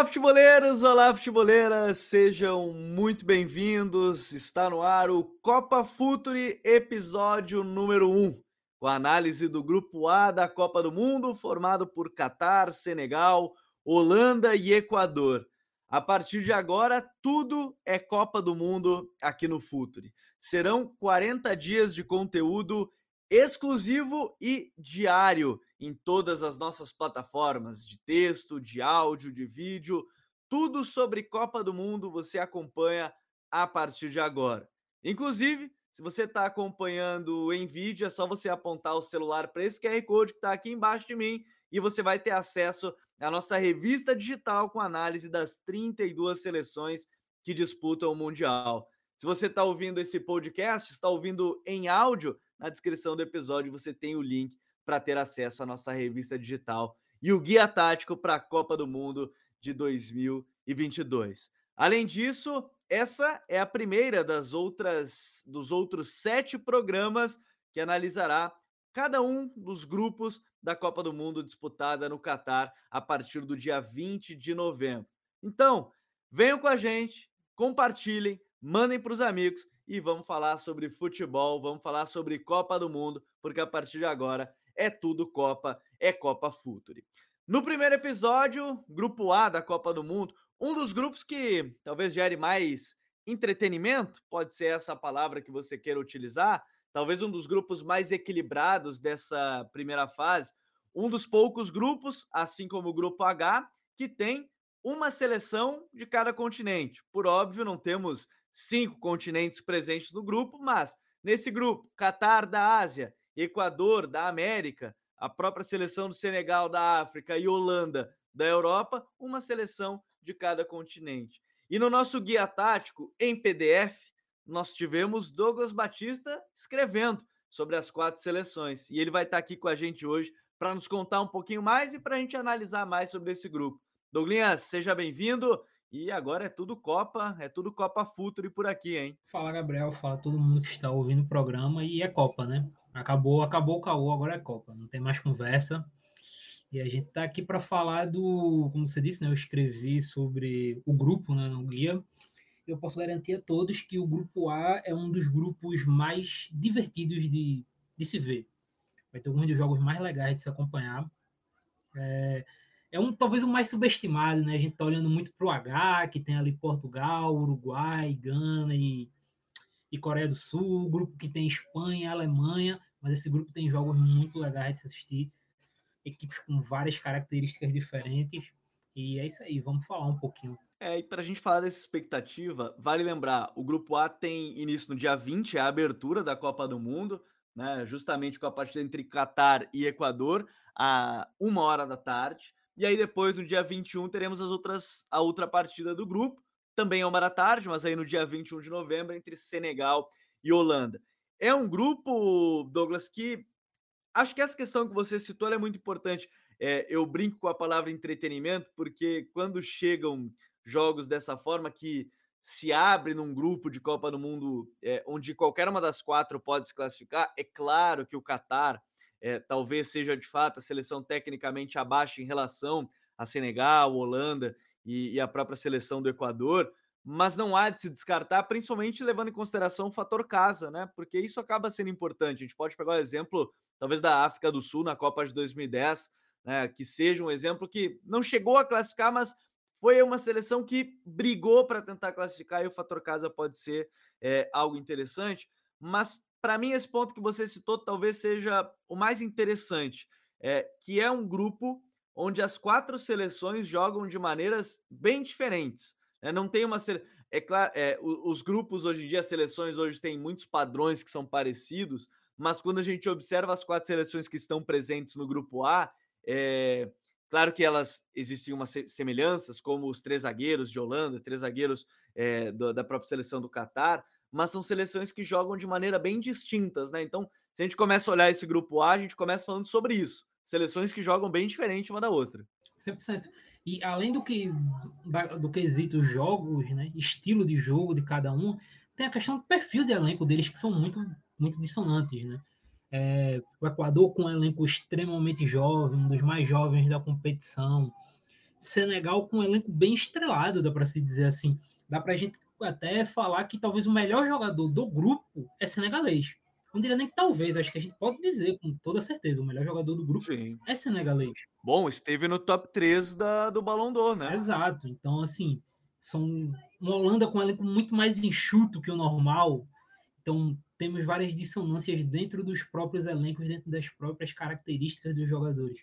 Olá, futeboleiros! Olá, futeboleiras! Sejam muito bem-vindos. Está no ar o Copa Futuri, episódio número 1, com a análise do Grupo A da Copa do Mundo, formado por Catar, Senegal, Holanda e Equador. A partir de agora, tudo é Copa do Mundo aqui no Futuri. Serão 40 dias de conteúdo exclusivo e diário em todas as nossas plataformas de texto, de áudio, de vídeo. Tudo sobre Copa do Mundo você acompanha a partir de agora. Inclusive, se você está acompanhando em vídeo, é só você apontar o celular para esse QR Code que está aqui embaixo de mim e você vai ter acesso à nossa revista digital com análise das 32 seleções que disputam o Mundial. Se você está ouvindo esse podcast, está ouvindo em áudio, na descrição do episódio você tem o link para ter acesso à nossa revista digital e o guia tático para a Copa do Mundo de 2022. Além disso, essa é a primeira das outras dos outros sete programas que analisará cada um dos grupos da Copa do Mundo disputada no Catar a partir do dia 20 de novembro. Então, venham com a gente, compartilhem, mandem para os amigos e vamos falar sobre futebol, vamos falar sobre Copa do Mundo, porque a partir de agora é tudo Copa, é Copa Futuri. No primeiro episódio, Grupo A da Copa do Mundo, um dos grupos que talvez gere mais entretenimento, pode ser essa palavra que você queira utilizar, talvez um dos grupos mais equilibrados dessa primeira fase, um dos poucos grupos, assim como o Grupo H, que tem uma seleção de cada continente. Por óbvio, não temos cinco continentes presentes no grupo, mas nesse grupo, Catar da Ásia, Equador da América, a própria seleção do Senegal da África e Holanda da Europa, uma seleção de cada continente. E no nosso guia tático em PDF, nós tivemos Douglas Batista escrevendo sobre as quatro seleções. E ele vai estar aqui com a gente hoje para nos contar um pouquinho mais e para a gente analisar mais sobre esse grupo. Douglas, seja bem-vindo. E agora é tudo Copa, é tudo Copa Futuro por aqui, hein? Fala, Gabriel, fala todo mundo que está ouvindo o programa e é Copa, né? Acabou, acabou o caô, agora é Copa, não tem mais conversa. E a gente está aqui para falar do, como você disse, né, eu escrevi sobre o grupo, né, no guia. Eu posso garantir a todos que o grupo A é um dos grupos mais divertidos de, de se ver. Vai ter alguns dos jogos mais legais de se acompanhar. É, é um talvez o mais subestimado, né? A gente está olhando muito para o H, que tem ali Portugal, Uruguai, Gana e e Coreia do Sul, o grupo que tem Espanha, Alemanha, mas esse grupo tem jogos muito legais de se assistir, equipes com várias características diferentes, e é isso aí, vamos falar um pouquinho. É, e para a gente falar dessa expectativa, vale lembrar, o grupo A tem início no dia 20, é a abertura da Copa do Mundo, né, justamente com a partida entre Catar e Equador, a uma hora da tarde, e aí depois, no dia 21, teremos as outras, a outra partida do grupo, também é uma da tarde, mas aí no dia 21 de novembro, entre Senegal e Holanda. É um grupo, Douglas, que acho que essa questão que você citou é muito importante. É, eu brinco com a palavra entretenimento, porque quando chegam jogos dessa forma que se abre num grupo de Copa do Mundo é, onde qualquer uma das quatro pode se classificar, é claro que o Catar é, talvez seja de fato a seleção tecnicamente abaixo em relação a Senegal, Holanda e, e a própria seleção do Equador, mas não há de se descartar, principalmente levando em consideração o fator casa, né? Porque isso acaba sendo importante. A gente pode pegar o exemplo, talvez, da África do Sul na Copa de 2010, né? Que seja um exemplo que não chegou a classificar, mas foi uma seleção que brigou para tentar classificar e o fator casa pode ser é, algo interessante. Mas para mim, esse ponto que você citou talvez seja o mais interessante, é, que é um grupo onde as quatro seleções jogam de maneiras bem diferentes. Né? Não tem uma. É claro, é, os grupos hoje em dia, as seleções hoje têm muitos padrões que são parecidos, mas quando a gente observa as quatro seleções que estão presentes no grupo A, é, claro que elas existem umas semelhanças, como os três zagueiros de Holanda, três zagueiros é, do, da própria seleção do Catar, mas são seleções que jogam de maneira bem distintas, né? Então, se a gente começa a olhar esse grupo A, a gente começa falando sobre isso seleções que jogam bem diferente uma da outra. 100%. E além do que do quesito jogos, né, estilo de jogo de cada um, tem a questão do perfil de elenco deles que são muito muito dissonantes, né? É, o Equador com um elenco extremamente jovem, um dos mais jovens da competição. Senegal com um elenco bem estrelado, dá para se dizer assim. Dá para a gente até falar que talvez o melhor jogador do grupo é senegalês. Não diria nem que talvez, acho que a gente pode dizer com toda certeza, o melhor jogador do grupo Sim. é senegalês. Bom, esteve no top 3 da, do Ballon d'Or, né? Exato. Então, assim, são uma Holanda com um elenco muito mais enxuto que o normal. Então, temos várias dissonâncias dentro dos próprios elencos, dentro das próprias características dos jogadores.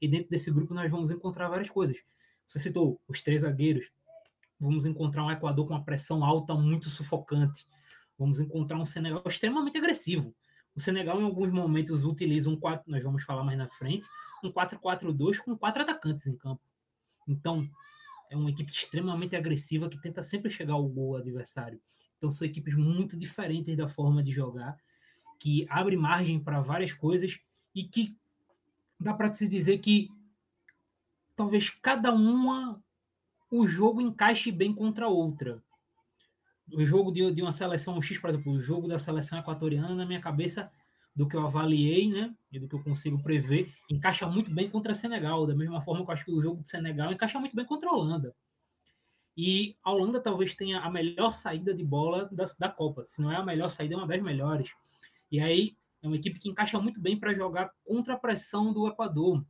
E dentro desse grupo nós vamos encontrar várias coisas. Você citou os três zagueiros. Vamos encontrar um Equador com uma pressão alta muito sufocante. Vamos encontrar um Senegal extremamente agressivo. O Senegal, em alguns momentos, utiliza um 4, nós vamos falar mais na frente, um 4-4-2 com quatro atacantes em campo. Então, é uma equipe extremamente agressiva que tenta sempre chegar ao gol adversário. Então são equipes muito diferentes da forma de jogar, que abre margem para várias coisas e que dá para se dizer que talvez cada uma o jogo encaixe bem contra a outra. O jogo de, de uma seleção X, por exemplo, o jogo da seleção equatoriana, na minha cabeça, do que eu avaliei, né, e do que eu consigo prever, encaixa muito bem contra Senegal, da mesma forma que eu acho que o jogo de Senegal encaixa muito bem contra a Holanda. E a Holanda talvez tenha a melhor saída de bola da, da Copa. Se não é a melhor saída, é uma das melhores. E aí é uma equipe que encaixa muito bem para jogar contra a pressão do Equador.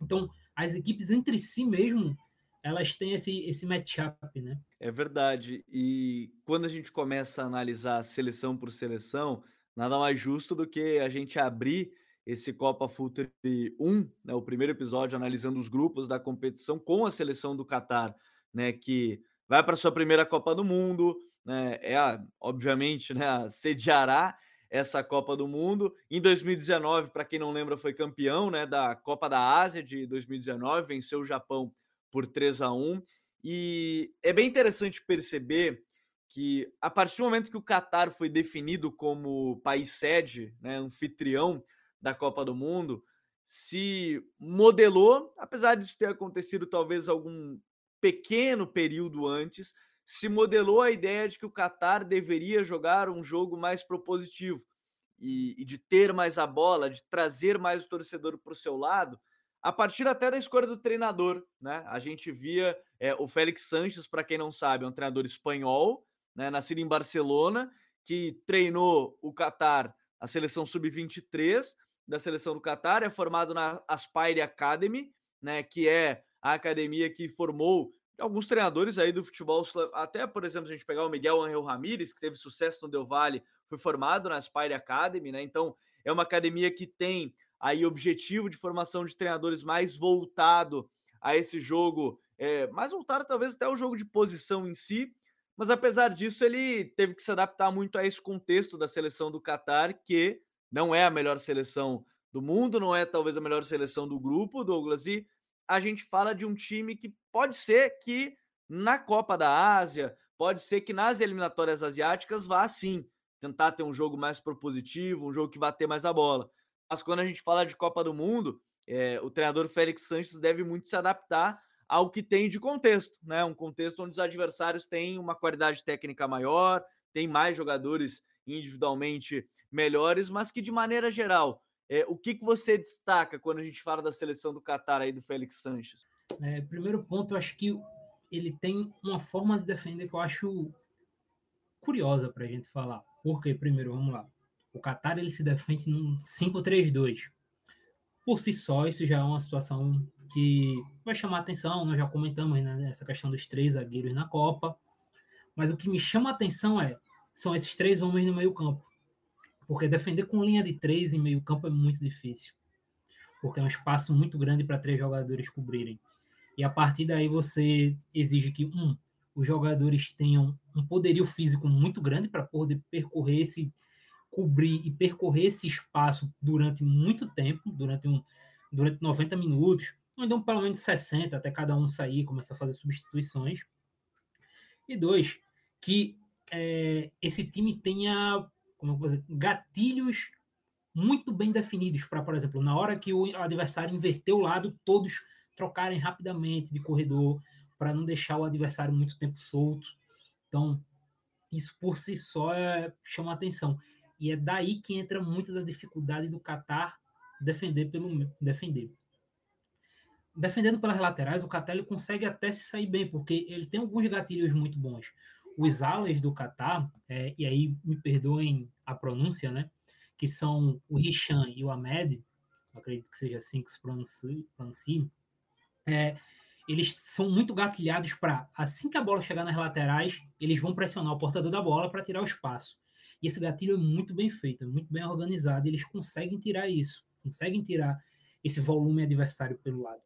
Então, as equipes entre si mesmo, elas têm esse, esse matchup, né? É verdade. E quando a gente começa a analisar seleção por seleção, nada mais justo do que a gente abrir esse Copa Futre 1, né, o primeiro episódio analisando os grupos da competição com a seleção do Catar né, que vai para sua primeira Copa do Mundo, né, é a, obviamente, né, sediará essa Copa do Mundo. Em 2019, para quem não lembra, foi campeão, né, da Copa da Ásia de 2019, venceu o Japão por 3 a 1. E é bem interessante perceber que a partir do momento que o Catar foi definido como país sede, né, anfitrião da Copa do Mundo, se modelou, apesar disso ter acontecido talvez algum pequeno período antes, se modelou a ideia de que o Qatar deveria jogar um jogo mais propositivo e, e de ter mais a bola, de trazer mais o torcedor para o seu lado, a partir até da escolha do treinador. Né? A gente via é, o Félix Sanches, para quem não sabe, é um treinador espanhol, né, nascido em Barcelona, que treinou o Qatar, a seleção sub-23 da seleção do Qatar, é formado na Aspire Academy, né, que é a academia que formou alguns treinadores aí do futebol, até por exemplo, a gente pegar o Miguel Angel Ramírez, que teve sucesso no Del Valle, foi formado na Aspire Academy, né? Então, é uma academia que tem aí objetivo de formação de treinadores mais voltado a esse jogo, é, mais voltado talvez até o jogo de posição em si, mas apesar disso, ele teve que se adaptar muito a esse contexto da seleção do Catar, que não é a melhor seleção do mundo, não é talvez a melhor seleção do grupo, Douglas, e a gente fala de um time que pode ser que na Copa da Ásia, pode ser que nas eliminatórias asiáticas vá sim tentar ter um jogo mais propositivo, um jogo que vá ter mais a bola. Mas quando a gente fala de Copa do Mundo, é, o treinador Félix Sanches deve muito se adaptar ao que tem de contexto, né? Um contexto onde os adversários têm uma qualidade técnica maior, tem mais jogadores individualmente melhores, mas que de maneira geral é, o que, que você destaca quando a gente fala da seleção do Catar aí do Félix Sanches? É, primeiro ponto, eu acho que ele tem uma forma de defender que eu acho curiosa para a gente falar. Porque, primeiro, vamos lá. O Qatar ele se defende num 5-3-2. Por si só, isso já é uma situação que vai chamar atenção. Nós já comentamos né, essa questão dos três zagueiros na Copa. Mas o que me chama atenção é são esses três homens no meio campo. Porque defender com linha de três em meio campo é muito difícil. Porque é um espaço muito grande para três jogadores cobrirem. E a partir daí você exige que, um, os jogadores tenham um poderio físico muito grande para poder percorrer esse, cobrir e percorrer esse espaço durante muito tempo, durante, um, durante 90 minutos, ou então pelo menos 60, até cada um sair começar a fazer substituições. E dois, que é, esse time tenha como vou dizer, gatilhos muito bem definidos para, por exemplo, na hora que o adversário inverter o lado, todos trocarem rapidamente de corredor para não deixar o adversário muito tempo solto. Então, isso por si só é, chama atenção. E é daí que entra muito da dificuldade do Qatar defender pelo defender. defendendo pelas laterais, o Catar consegue até se sair bem, porque ele tem alguns gatilhos muito bons. Os alas do Catar, é, e aí me perdoem a pronúncia, né? Que são o Hisham e o Ahmed, acredito que seja assim que se pronuncia, é, eles são muito gatilhados para, assim que a bola chegar nas laterais, eles vão pressionar o portador da bola para tirar o espaço. E esse gatilho é muito bem feito, é muito bem organizado, eles conseguem tirar isso, conseguem tirar esse volume adversário pelo lado.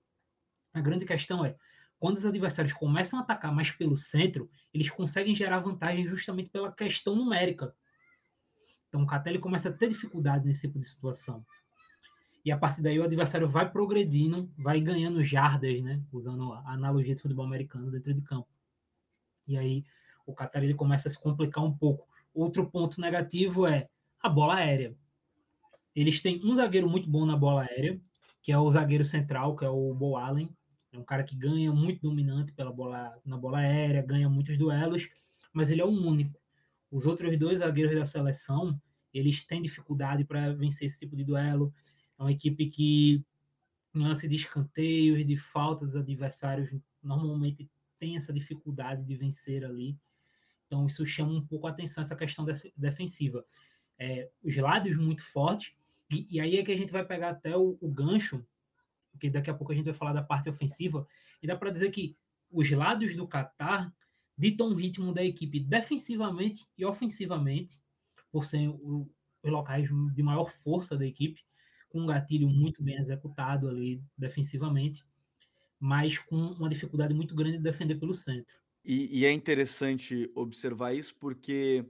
A grande questão é, quando os adversários começam a atacar mais pelo centro, eles conseguem gerar vantagem justamente pela questão numérica. Então o Catelli começa a ter dificuldade nesse tipo de situação. E a partir daí o adversário vai progredindo, vai ganhando jardas, né? Usando a analogia de futebol americano dentro de campo. E aí o ele começa a se complicar um pouco. Outro ponto negativo é a bola aérea. Eles têm um zagueiro muito bom na bola aérea, que é o zagueiro central, que é o Bo Allen. É um cara que ganha muito dominante pela bola, na bola aérea, ganha muitos duelos, mas ele é o único. Os outros dois zagueiros da seleção, eles têm dificuldade para vencer esse tipo de duelo. É uma equipe que, lance de escanteios, de faltas adversários, normalmente tem essa dificuldade de vencer ali. Então, isso chama um pouco a atenção, essa questão defensiva. É, os lados muito fortes, e, e, aí é que a gente vai pegar até o, o, gancho, porque daqui a pouco a gente vai falar da parte ofensiva, e dá para dizer que os lados do Qatar ditam o ritmo da equipe defensivamente e ofensivamente, por serem os locais de maior força da equipe com um gatilho muito bem executado ali defensivamente, mas com uma dificuldade muito grande de defender pelo centro. E, e é interessante observar isso porque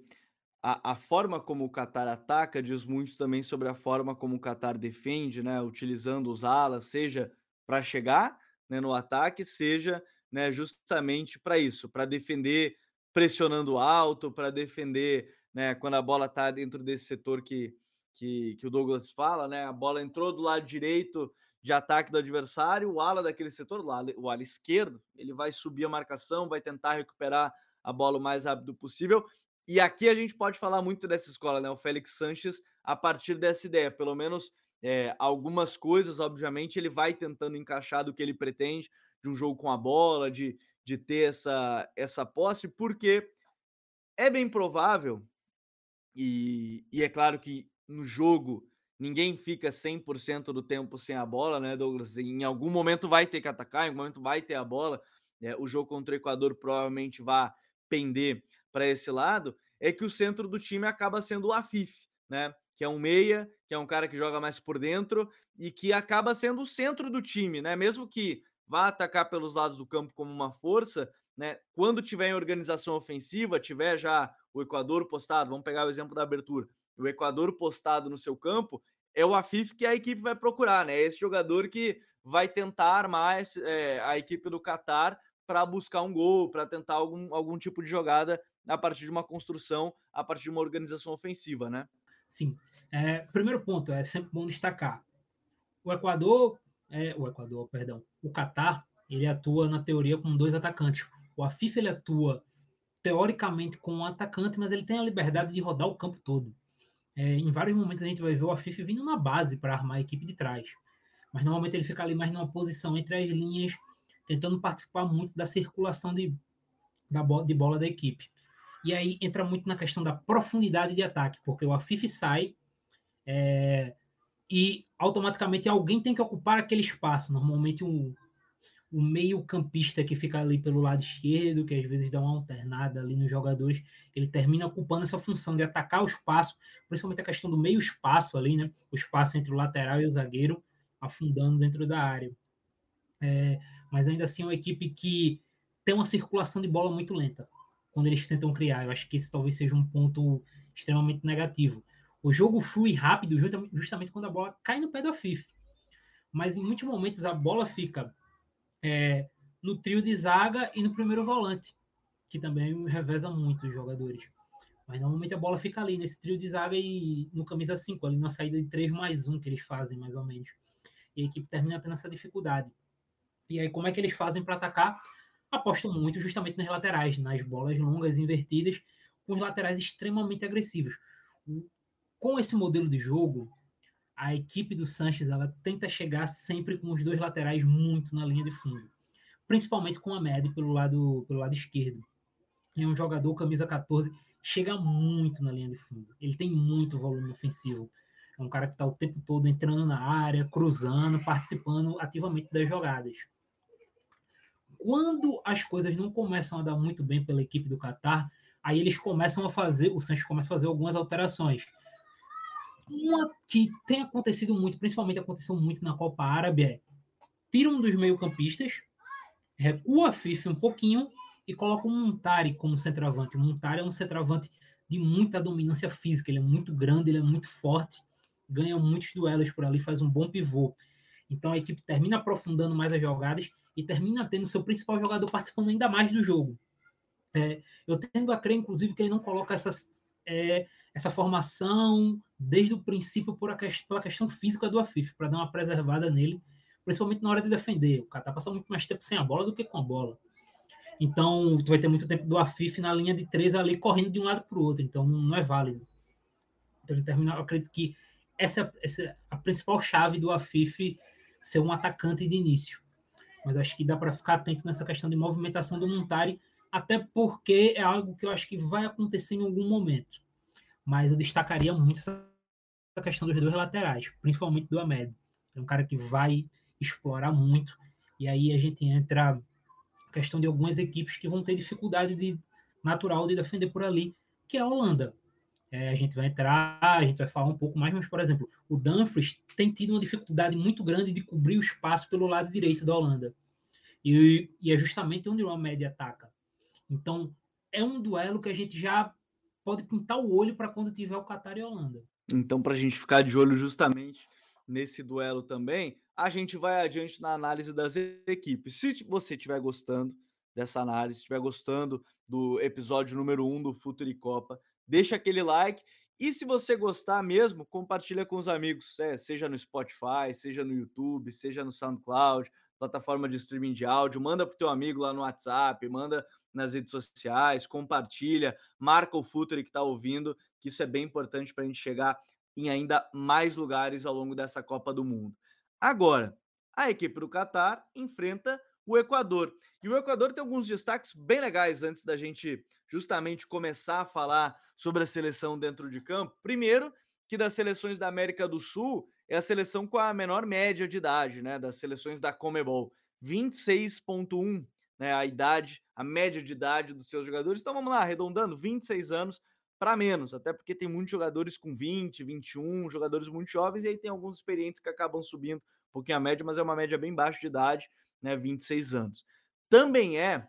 a, a, forma como o Qatar ataca diz muito também sobre a forma como o Qatar defende, né? Utilizando os alas, seja para chegar né, no ataque, seja né, justamente para isso, para defender pressionando alto, para defender né, quando a bola está dentro desse setor que, que, que o Douglas fala, né? A bola entrou do lado direito de ataque do adversário, o ala daquele setor, o ala, esquerdo, ele vai subir a marcação, vai tentar recuperar a bola o mais rápido possível. E aqui a gente pode falar muito dessa escola, né? O Félix Sanches, a partir dessa ideia, pelo menos é, algumas coisas, obviamente, ele vai tentando encaixar do que ele pretende, de um jogo com a bola, de, de ter essa, essa posse, porque é bem provável, e, e é claro que no jogo ninguém fica 100% do tempo sem a bola, né, Douglas? Em algum momento vai ter que atacar, em algum momento vai ter a bola. É, o jogo contra o Equador provavelmente vai pender para esse lado. É que o centro do time acaba sendo o Afif, né? Que é um meia, que é um cara que joga mais por dentro e que acaba sendo o centro do time, né? Mesmo que vá atacar pelos lados do campo como uma força, né? Quando tiver em organização ofensiva, tiver já o Equador postado, vamos pegar o exemplo da abertura, o Equador postado no seu campo, é o Afif que a equipe vai procurar, né? Esse jogador que vai tentar armar é, a equipe do Qatar para buscar um gol, para tentar algum, algum tipo de jogada a partir de uma construção, a partir de uma organização ofensiva, né? Sim. É, primeiro ponto, é sempre bom destacar. O Equador, é, o Equador, perdão, o Qatar, ele atua na teoria com dois atacantes. O Afif ele atua teoricamente com um atacante, mas ele tem a liberdade de rodar o campo todo. É, em vários momentos a gente vai ver o Afif vindo na base para armar a equipe de trás. Mas normalmente ele fica ali mais numa posição entre as linhas, tentando participar muito da circulação de, da bola, de bola da equipe. E aí entra muito na questão da profundidade de ataque, porque o Afif sai é, e automaticamente alguém tem que ocupar aquele espaço. Normalmente um, o meio-campista que fica ali pelo lado esquerdo, que às vezes dá uma alternada ali nos jogadores, ele termina ocupando essa função de atacar o espaço, principalmente a questão do meio-espaço ali, né? O espaço entre o lateral e o zagueiro, afundando dentro da área. É, mas ainda assim é uma equipe que tem uma circulação de bola muito lenta quando eles tentam criar. Eu acho que esse talvez seja um ponto extremamente negativo. O jogo flui rápido justamente quando a bola cai no pé do Afif. Mas em muitos momentos a bola fica é, no trio de zaga e no primeiro volante, que também reveza muito os jogadores. Mas normalmente a bola fica ali nesse trio de zaga e no camisa 5, ali na saída de 3 mais 1 que eles fazem, mais ou menos. E a equipe termina tendo essa dificuldade. E aí, como é que eles fazem para atacar? Apostam muito justamente nas laterais, nas bolas longas invertidas, com os laterais extremamente agressivos. Com esse modelo de jogo, a equipe do Sanches ela tenta chegar sempre com os dois laterais muito na linha de fundo, principalmente com a Med pelo lado, pelo lado esquerdo. Ele é um jogador camisa 14, chega muito na linha de fundo. Ele tem muito volume ofensivo. É um cara que está o tempo todo entrando na área, cruzando, participando ativamente das jogadas. Quando as coisas não começam a dar muito bem pela equipe do Qatar, aí eles começam a fazer, o Sanches começa a fazer algumas alterações. Uma que tem acontecido muito, principalmente aconteceu muito na Copa Árabe, é tira um dos meio-campistas, recua a FIFA um pouquinho e coloca um Montari como centroavante. O Montari é um centroavante de muita dominância física, ele é muito grande, ele é muito forte, ganha muitos duelos por ali, faz um bom pivô. Então a equipe termina aprofundando mais as jogadas e termina tendo seu principal jogador participando ainda mais do jogo. É, eu tendo a crer, inclusive, que ele não coloca essas, é, essa formação desde o princípio a, pela questão física do Afif, para dar uma preservada nele, principalmente na hora de defender. O Catar passa muito mais tempo sem a bola do que com a bola. Então, tu vai ter muito tempo do Afif na linha de três ali, correndo de um lado para o outro. Então, não é válido. Então, ele termina, eu acredito que essa, essa é a principal chave do Afif ser um atacante de início. Mas acho que dá para ficar atento nessa questão de movimentação do Montari, até porque é algo que eu acho que vai acontecer em algum momento. Mas eu destacaria muito essa questão dos dois laterais, principalmente do Ahmed. É um cara que vai explorar muito. E aí a gente entra questão de algumas equipes que vão ter dificuldade de natural de defender por ali, que é a Holanda. É, a gente vai entrar, a gente vai falar um pouco mais, mas, por exemplo, o Dumfries tem tido uma dificuldade muito grande de cobrir o espaço pelo lado direito da Holanda. E, e é justamente onde o Ahmed ataca. Então, é um duelo que a gente já pode pintar o olho para quando tiver o Qatar e a Holanda. Então, para a gente ficar de olho justamente nesse duelo também, a gente vai adiante na análise das equipes. Se você estiver gostando dessa análise, estiver gostando do episódio número 1 um do Futuri Copa, deixa aquele like. E se você gostar mesmo, compartilha com os amigos, é, seja no Spotify, seja no YouTube, seja no SoundCloud, plataforma de streaming de áudio, manda pro teu amigo lá no WhatsApp, manda nas redes sociais, compartilha, marca o Futuri que está ouvindo, que isso é bem importante para a gente chegar em ainda mais lugares ao longo dessa Copa do Mundo. Agora, a equipe do Catar enfrenta o Equador. E o Equador tem alguns destaques bem legais antes da gente justamente começar a falar sobre a seleção dentro de campo. Primeiro, que das seleções da América do Sul é a seleção com a menor média de idade, né, das seleções da Comebol, 26.1, né, a idade, a média de idade dos seus jogadores. Então vamos lá, arredondando, 26 anos para menos, até porque tem muitos jogadores com 20, 21, jogadores muito jovens, e aí tem alguns experientes que acabam subindo um pouquinho a média, mas é uma média bem baixa de idade, né, 26 anos. Também é,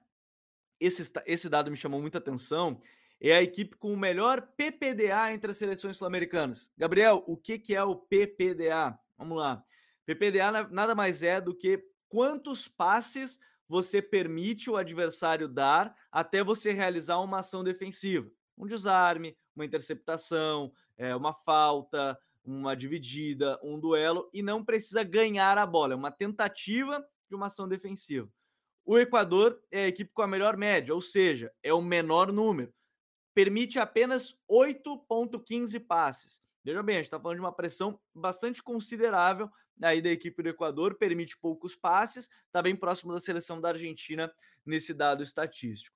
esse, esse dado me chamou muita atenção, é a equipe com o melhor PPDA entre as seleções sul-americanas. Gabriel, o que, que é o PPDA? Vamos lá. PPDA nada mais é do que quantos passes você permite o adversário dar até você realizar uma ação defensiva um desarme, uma interceptação, é, uma falta, uma dividida, um duelo, e não precisa ganhar a bola. É uma tentativa de uma ação defensiva. O Equador é a equipe com a melhor média, ou seja, é o menor número. Permite apenas 8,15 passes. Veja bem, a gente está falando de uma pressão bastante considerável aí da equipe do Equador, permite poucos passes, está bem próximo da seleção da Argentina nesse dado estatístico.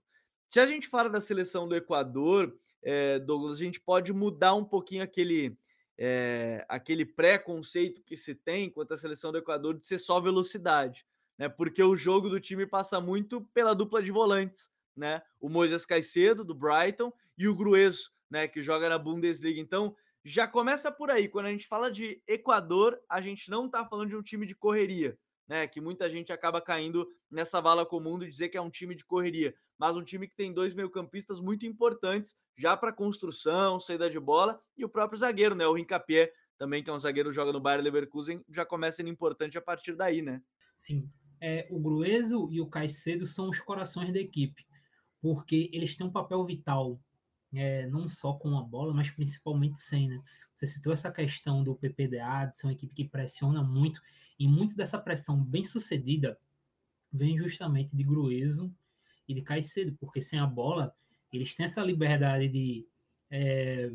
Se a gente fala da seleção do Equador, é, Douglas, a gente pode mudar um pouquinho aquele, é, aquele preconceito que se tem quanto à seleção do Equador de ser só velocidade, né? Porque o jogo do time passa muito pela dupla de volantes, né? O Moisés Caicedo, do Brighton, e o Grueso, né? Que joga na Bundesliga. Então, já começa por aí. Quando a gente fala de Equador, a gente não está falando de um time de correria, né? Que muita gente acaba caindo nessa vala comum de dizer que é um time de correria, mas um time que tem dois meio-campistas muito importantes já para construção, saída de bola e o próprio zagueiro, né? O Rincapié, também que é um zagueiro que joga no Bayern Leverkusen, já começa sendo importante a partir daí, né? Sim. É, o Grueso e o Caicedo são os corações da equipe, porque eles têm um papel vital é, não só com a bola, mas principalmente sem, né? Você citou essa questão do PPDA, de ser uma equipe que pressiona muito e muito dessa pressão bem sucedida vem justamente de Grueso e de Caicedo, porque sem a bola eles têm essa liberdade de é,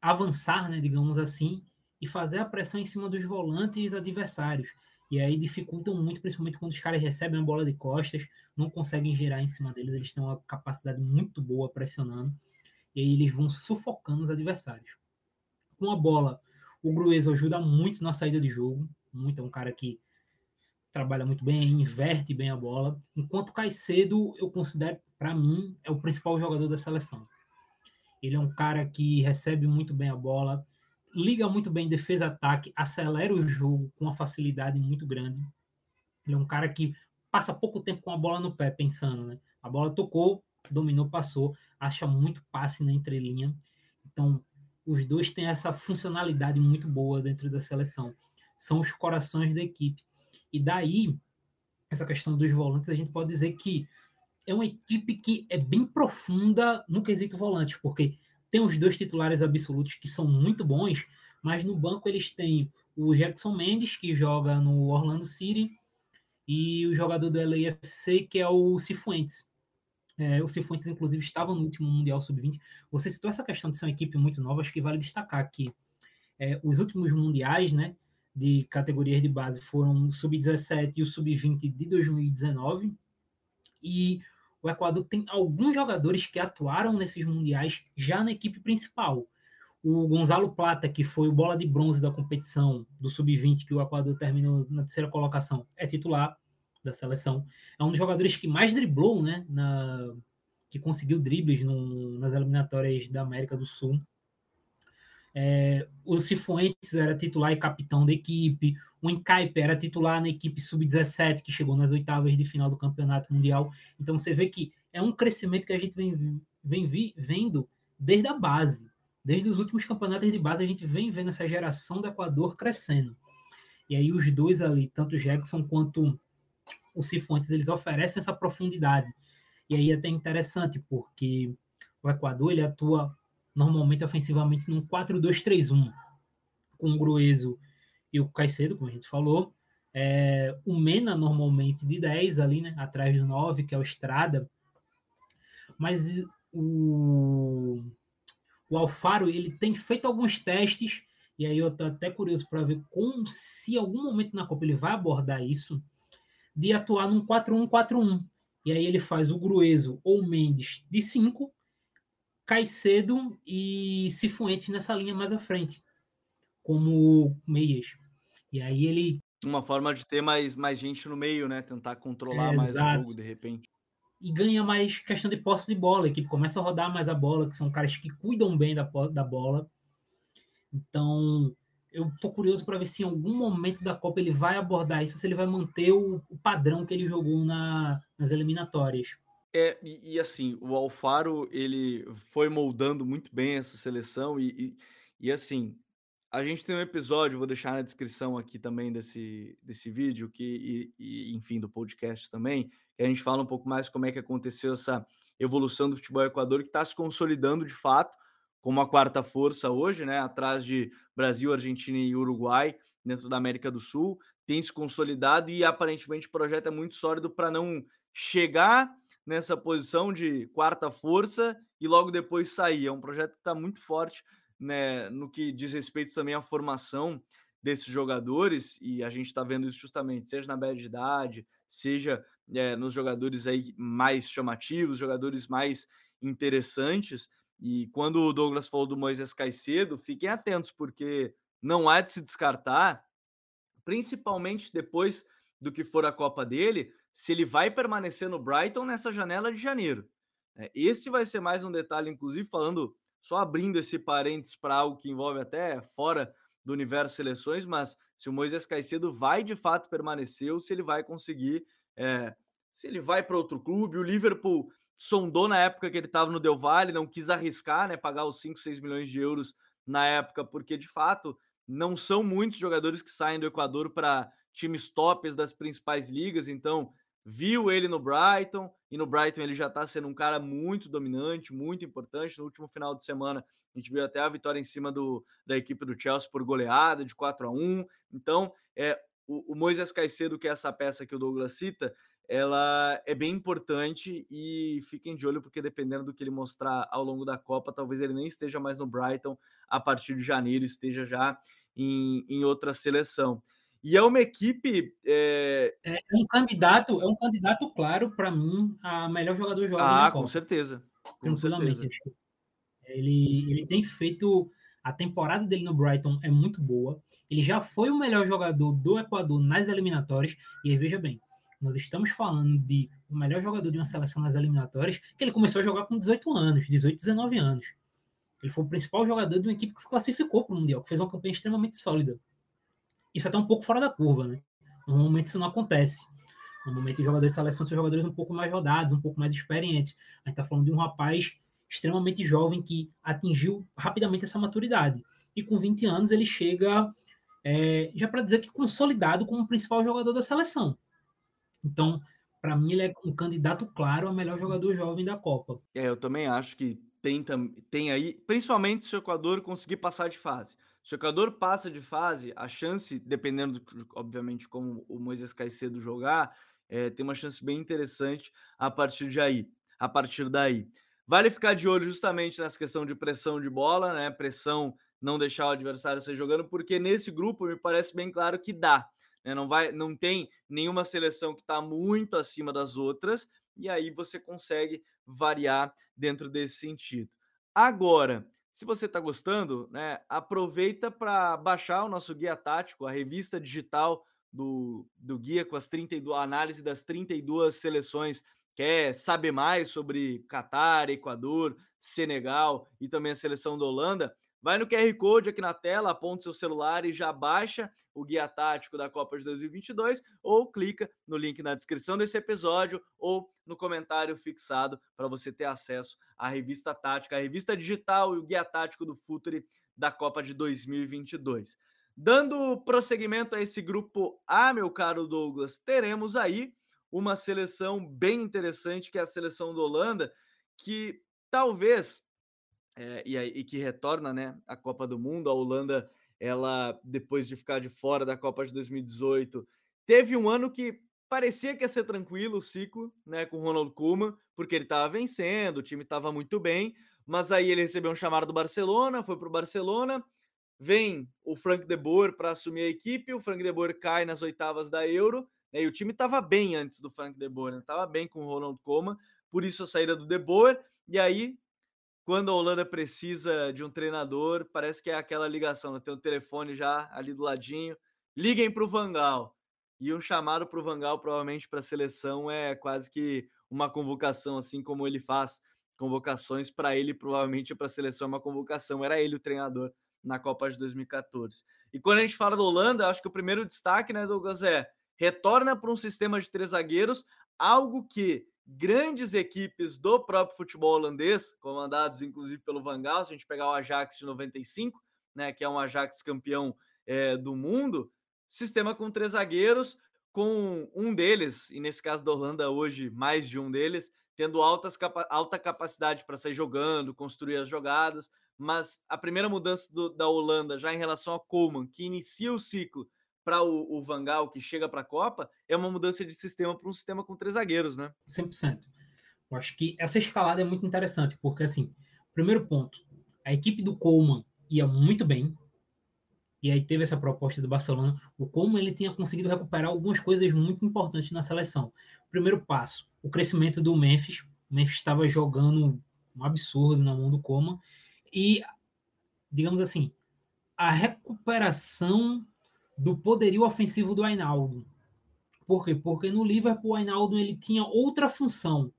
avançar, né, digamos assim, e fazer a pressão em cima dos volantes adversários. E aí dificultam muito, principalmente quando os caras recebem a bola de costas, não conseguem girar em cima deles, eles têm uma capacidade muito boa pressionando, e aí eles vão sufocando os adversários. Com a bola, o Grueso ajuda muito na saída de jogo, muito, é um cara que trabalha muito bem, inverte bem a bola, enquanto Caicedo, eu considero, para mim, é o principal jogador da seleção. Ele é um cara que recebe muito bem a bola, liga muito bem defesa-ataque, acelera o jogo com uma facilidade muito grande. Ele é um cara que passa pouco tempo com a bola no pé, pensando, né? A bola tocou, dominou, passou, acha muito passe na entrelinha. Então, os dois têm essa funcionalidade muito boa dentro da seleção. São os corações da equipe. E daí, essa questão dos volantes, a gente pode dizer que é uma equipe que é bem profunda no quesito volantes, porque tem os dois titulares absolutos que são muito bons, mas no banco eles têm o Jackson Mendes, que joga no Orlando City, e o jogador do LAFC, que é o Cifuentes. É, o Cifuentes, inclusive, estava no último Mundial Sub-20. Você citou essa questão de ser uma equipe muito nova, acho que vale destacar que é, os últimos mundiais, né, de categorias de base foram o Sub-17 e o Sub-20 de 2019. E o Equador tem alguns jogadores que atuaram nesses mundiais já na equipe principal. O Gonzalo Plata, que foi o bola de bronze da competição do Sub-20, que o Equador terminou na terceira colocação, é titular da seleção. É um dos jogadores que mais driblou, né? Na, que conseguiu dribles no, nas eliminatórias da América do Sul. É, o Cifuentes era titular e capitão da equipe. O Encaipe era titular na equipe sub-17, que chegou nas oitavas de final do Campeonato Mundial. Então você vê que é um crescimento que a gente vem, vem vi, vendo desde a base. Desde os últimos campeonatos de base, a gente vem vendo essa geração do Equador crescendo. E aí os dois ali, tanto o Jackson quanto o Cifuentes, eles oferecem essa profundidade. E aí é até interessante, porque o Equador ele atua normalmente ofensivamente num 4-2-3-1, com o Grueso e o Caicedo, como a gente falou. É, o Mena normalmente de 10 ali, né, atrás do 9, que é o Estrada. Mas o, o Alfaro, ele tem feito alguns testes, e aí eu tô até curioso para ver como, se algum momento na Copa ele vai abordar isso, de atuar num 4-1-4-1. E aí ele faz o Grueso ou Mendes de 5 Caicedo e Cifuentes nessa linha mais à frente, como meias. E aí ele. Uma forma de ter mais, mais gente no meio, né? Tentar controlar é, mais exato. o jogo de repente. E ganha mais questão de posse de bola. A equipe começa a rodar mais a bola, que são caras que cuidam bem da, da bola. Então, eu tô curioso para ver se em algum momento da Copa ele vai abordar isso, se ele vai manter o, o padrão que ele jogou na, nas eliminatórias. É, e, e, assim, o Alfaro, ele foi moldando muito bem essa seleção e, e, e, assim, a gente tem um episódio, vou deixar na descrição aqui também desse, desse vídeo, que, e, enfim, do podcast também, que a gente fala um pouco mais como é que aconteceu essa evolução do futebol Equador, que está se consolidando de fato como a quarta força hoje, né, atrás de Brasil, Argentina e Uruguai, dentro da América do Sul, tem se consolidado e aparentemente o projeto é muito sólido para não chegar nessa posição de quarta força e logo depois sair. É um projeto que está muito forte né, no que diz respeito também à formação desses jogadores, e a gente está vendo isso justamente, seja na média de idade, seja é, nos jogadores aí mais chamativos, jogadores mais interessantes. E quando o Douglas falou do Moisés Caicedo, fiquem atentos, porque não há de se descartar, principalmente depois do que for a Copa dele, se ele vai permanecer no Brighton nessa janela de janeiro. É, esse vai ser mais um detalhe, inclusive, falando, só abrindo esse parênteses para algo que envolve até fora do universo seleções, mas se o Moisés Caicedo vai de fato permanecer ou se ele vai conseguir, é, se ele vai para outro clube. O Liverpool sondou na época que ele estava no Del Valle, não quis arriscar, né, pagar os 5, 6 milhões de euros na época, porque de fato não são muitos jogadores que saem do Equador para times tops das principais ligas, então viu ele no Brighton, e no Brighton ele já está sendo um cara muito dominante, muito importante. No último final de semana, a gente viu até a vitória em cima do, da equipe do Chelsea por goleada de 4 a 1 Então, é, o, o Moisés Caicedo, que é essa peça que o Douglas cita, ela é bem importante e fiquem de olho, porque dependendo do que ele mostrar ao longo da Copa, talvez ele nem esteja mais no Brighton a partir de janeiro, esteja já em, em outra seleção. E é uma equipe. É, é um candidato, é um candidato claro para mim a melhor jogador jovem. Ah, com certeza. Com Tranquilamente. Certeza. Ele, ele tem feito. A temporada dele no Brighton é muito boa. Ele já foi o melhor jogador do Equador nas eliminatórias. E aí, veja bem, nós estamos falando de o melhor jogador de uma seleção nas eliminatórias, que ele começou a jogar com 18 anos, 18, 19 anos. Ele foi o principal jogador de uma equipe que se classificou para o Mundial, que fez uma campanha extremamente sólida. Isso é até um pouco fora da curva, né? Normalmente isso não acontece. Normalmente os jogadores de seleção são jogadores um pouco mais rodados, um pouco mais experientes. A gente está falando de um rapaz extremamente jovem que atingiu rapidamente essa maturidade. E com 20 anos ele chega, é, já para dizer que consolidado como o principal jogador da seleção. Então, para mim, ele é um candidato claro a melhor jogador jovem da Copa. É, eu também acho que tem, tem aí, principalmente se o Equador conseguir passar de fase. Se o Equador passa de fase, a chance, dependendo, do, obviamente, como o Moisés Caicedo jogar, é, tem uma chance bem interessante a partir de aí. A partir daí. Vale ficar de olho justamente nessa questão de pressão de bola, né? Pressão, não deixar o adversário sair jogando, porque nesse grupo me parece bem claro que dá. Né? Não, vai, não tem nenhuma seleção que está muito acima das outras, e aí você consegue variar dentro desse sentido. Agora, se você está gostando, né, aproveita para baixar o nosso guia tático, a revista digital do, do guia com as 32 análise das 32 seleções. Quer saber mais sobre Catar, Equador, Senegal e também a seleção da Holanda? Vai no QR Code aqui na tela, aponta seu celular e já baixa o guia tático da Copa de 2022 ou clica no link na descrição desse episódio ou no comentário fixado para você ter acesso à revista tática, a revista digital e o guia tático do Futuri da Copa de 2022. Dando prosseguimento a esse grupo A, meu caro Douglas, teremos aí uma seleção bem interessante, que é a seleção da Holanda, que talvez é, e, e, que retorna né, à Copa do Mundo. A Holanda, ela, depois de ficar de fora da Copa de 2018, teve um ano que parecia que ia ser tranquilo o ciclo, né, com o Ronald Koeman, porque ele estava vencendo, o time estava muito bem, mas aí ele recebeu um chamado do Barcelona, foi para o Barcelona, vem o Frank de Boer para assumir a equipe, o Frank de Boer cai nas oitavas da Euro, né, e o time estava bem antes do Frank de Boer, estava né, bem com o Ronald Koeman, por isso a saída do de Boer, e aí quando a Holanda precisa de um treinador, parece que é aquela ligação, né? tem o telefone já ali do ladinho, liguem para o Vangal. E um chamado para o Vangal, provavelmente para a seleção, é quase que uma convocação, assim como ele faz convocações para ele, provavelmente para a seleção é uma convocação. Era ele o treinador na Copa de 2014. E quando a gente fala da Holanda, acho que o primeiro destaque, né, Douglas, é retorna para um sistema de três zagueiros, algo que grandes equipes do próprio futebol holandês, comandados inclusive pelo Van Gaal, se a gente pegar o Ajax de 95, né, que é um Ajax campeão é, do mundo, sistema com três zagueiros, com um deles, e nesse caso da Holanda hoje, mais de um deles, tendo altas, alta capacidade para sair jogando, construir as jogadas, mas a primeira mudança do, da Holanda já em relação a Coleman, que inicia o ciclo para o, o Vangal que chega para a Copa é uma mudança de sistema para um sistema com três zagueiros, né? 100%. Eu acho que essa escalada é muito interessante, porque assim, primeiro ponto, a equipe do Coleman ia muito bem, e aí teve essa proposta do Barcelona. O Coleman ele tinha conseguido recuperar algumas coisas muito importantes na seleção. Primeiro passo, o crescimento do Memphis. O Memphis estava jogando um absurdo na mão do Coleman e, digamos assim, a recuperação do poderio ofensivo do Ainaldo. Por quê? Porque no Liverpool o Ainaldo ele tinha outra função.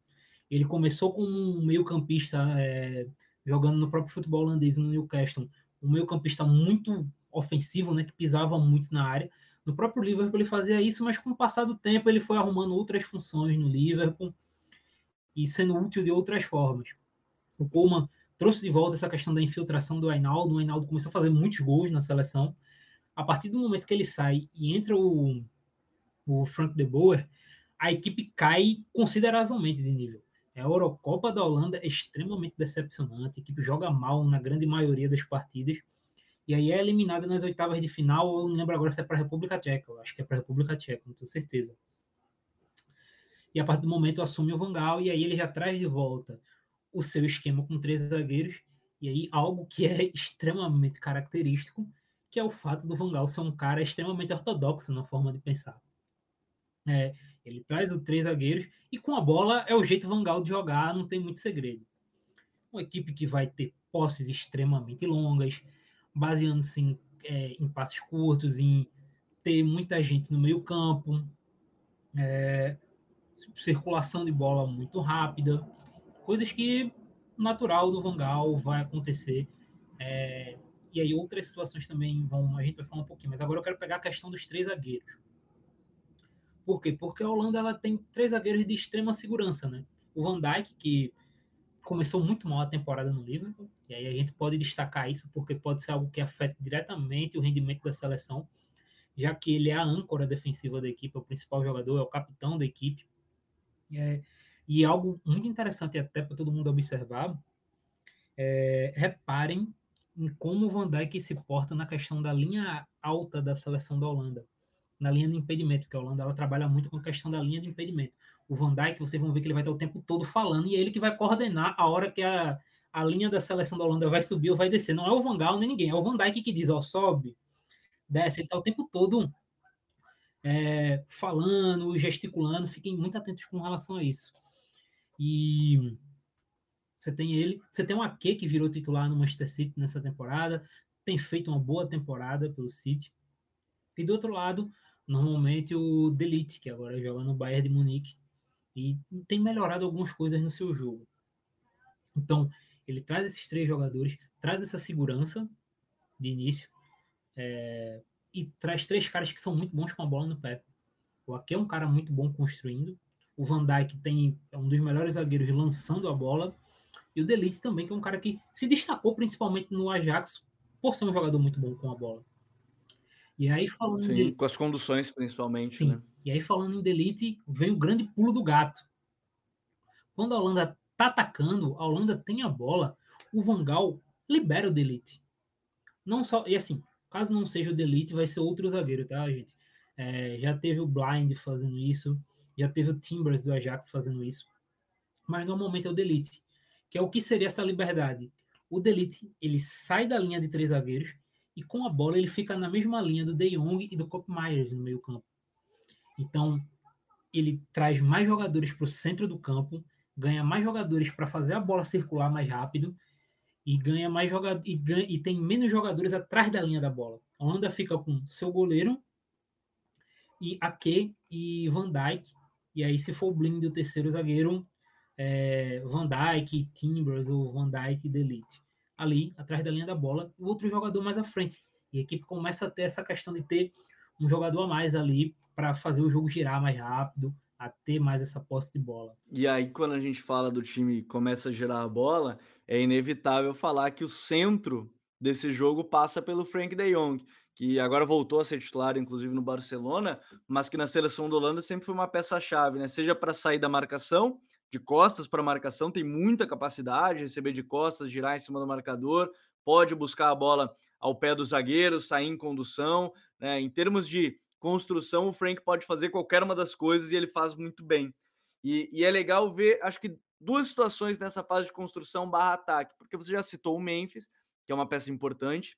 Ele começou como um meio-campista é, jogando no próprio futebol holandês no Newcastle, um meio-campista muito ofensivo, né, que pisava muito na área. No próprio Liverpool ele fazia isso, mas com o passar do tempo ele foi arrumando outras funções no Liverpool e sendo útil de outras formas. O Coleman trouxe de volta essa questão da infiltração do Ainaldo. O Ainaldo começou a fazer muitos gols na seleção a partir do momento que ele sai e entra o, o Frank de Boer, a equipe cai consideravelmente de nível. A Eurocopa da Holanda é extremamente decepcionante, a equipe joga mal na grande maioria das partidas, e aí é eliminada nas oitavas de final, eu não lembro agora se é para a República Tcheca, eu acho que é para a República Tcheca, não tenho certeza. E a partir do momento assume o Vangal, e aí ele já traz de volta o seu esquema com três zagueiros, e aí algo que é extremamente característico, que é o fato do Van Gaal ser um cara extremamente ortodoxo na forma de pensar. É, ele traz os três zagueiros e com a bola é o jeito Van Gaal de jogar, não tem muito segredo. Uma equipe que vai ter posses extremamente longas, baseando-se em, é, em passes curtos, em ter muita gente no meio campo, é, circulação de bola muito rápida, coisas que natural do Vangal vai acontecer. É, e aí outras situações também vão, a gente vai falar um pouquinho, mas agora eu quero pegar a questão dos três zagueiros. Por quê? Porque a Holanda ela tem três zagueiros de extrema segurança, né? O Van Dijk, que começou muito mal a temporada no Liverpool, e aí a gente pode destacar isso porque pode ser algo que afeta diretamente o rendimento da seleção, já que ele é a âncora defensiva da equipe, é o principal jogador, é o capitão da equipe. É, e algo muito interessante até para todo mundo observar, é, reparem em como o Van Dijk se porta na questão da linha alta da seleção da Holanda, na linha de impedimento, porque a Holanda ela trabalha muito com a questão da linha de impedimento. O Van Dijk, vocês vão ver que ele vai estar o tempo todo falando e é ele que vai coordenar a hora que a, a linha da seleção da Holanda vai subir ou vai descer. Não é o Van Gaal nem ninguém, é o Van Dijk que diz, ó, sobe, desce. Ele está o tempo todo é, falando, gesticulando. Fiquem muito atentos com relação a isso. E você tem ele, você tem o Ake que virou titular no Manchester City nessa temporada, tem feito uma boa temporada pelo City. E do outro lado, normalmente o Delite, que agora joga no Bayern de Munique e tem melhorado algumas coisas no seu jogo. Então, ele traz esses três jogadores, traz essa segurança de início é, e traz três caras que são muito bons com a bola no pé. O Ake é um cara muito bom construindo, o Van Dijk tem, é um dos melhores zagueiros lançando a bola. E o Delite também, que é um cara que se destacou principalmente no Ajax por ser um jogador muito bom com a bola. E aí falando Sim, de... com as conduções principalmente, Sim. Né? E aí falando em Delite, vem o grande pulo do gato. Quando a Holanda tá atacando, a Holanda tem a bola, o Van Gaal libera o Delite. Não só, e assim, caso não seja o Delite, vai ser outro zagueiro, tá, gente? É, já teve o Blind fazendo isso. Já teve o Timbers do Ajax fazendo isso. Mas normalmente é o Delete, que é o que seria essa liberdade. O Delete, ele sai da linha de três zagueiros e com a bola ele fica na mesma linha do De Jong e do Cop Myers no meio campo. Então, ele traz mais jogadores para o centro do campo, ganha mais jogadores para fazer a bola circular mais rápido e ganha mais jogadores e, e tem menos jogadores atrás da linha da bola. A Holanda fica com seu goleiro e Ake e Van Dijk e aí, se for o Blind o terceiro zagueiro, é, Van Dijk, Timbers ou Van Dijk Delete. Ali, atrás da linha da bola, o outro jogador mais à frente. E a equipe começa a ter essa questão de ter um jogador a mais ali para fazer o jogo girar mais rápido, a ter mais essa posse de bola. E aí, quando a gente fala do time começa a girar a bola, é inevitável falar que o centro desse jogo passa pelo Frank de Jong, que agora voltou a ser titular, inclusive no Barcelona, mas que na seleção da Holanda sempre foi uma peça-chave, né? Seja para sair da marcação, de costas para marcação, tem muita capacidade, receber de costas, girar em cima do marcador, pode buscar a bola ao pé do zagueiro, sair em condução, né? Em termos de construção, o Frank pode fazer qualquer uma das coisas e ele faz muito bem. E, e é legal ver, acho que duas situações nessa fase de construção barra ataque, porque você já citou o Memphis, que é uma peça importante,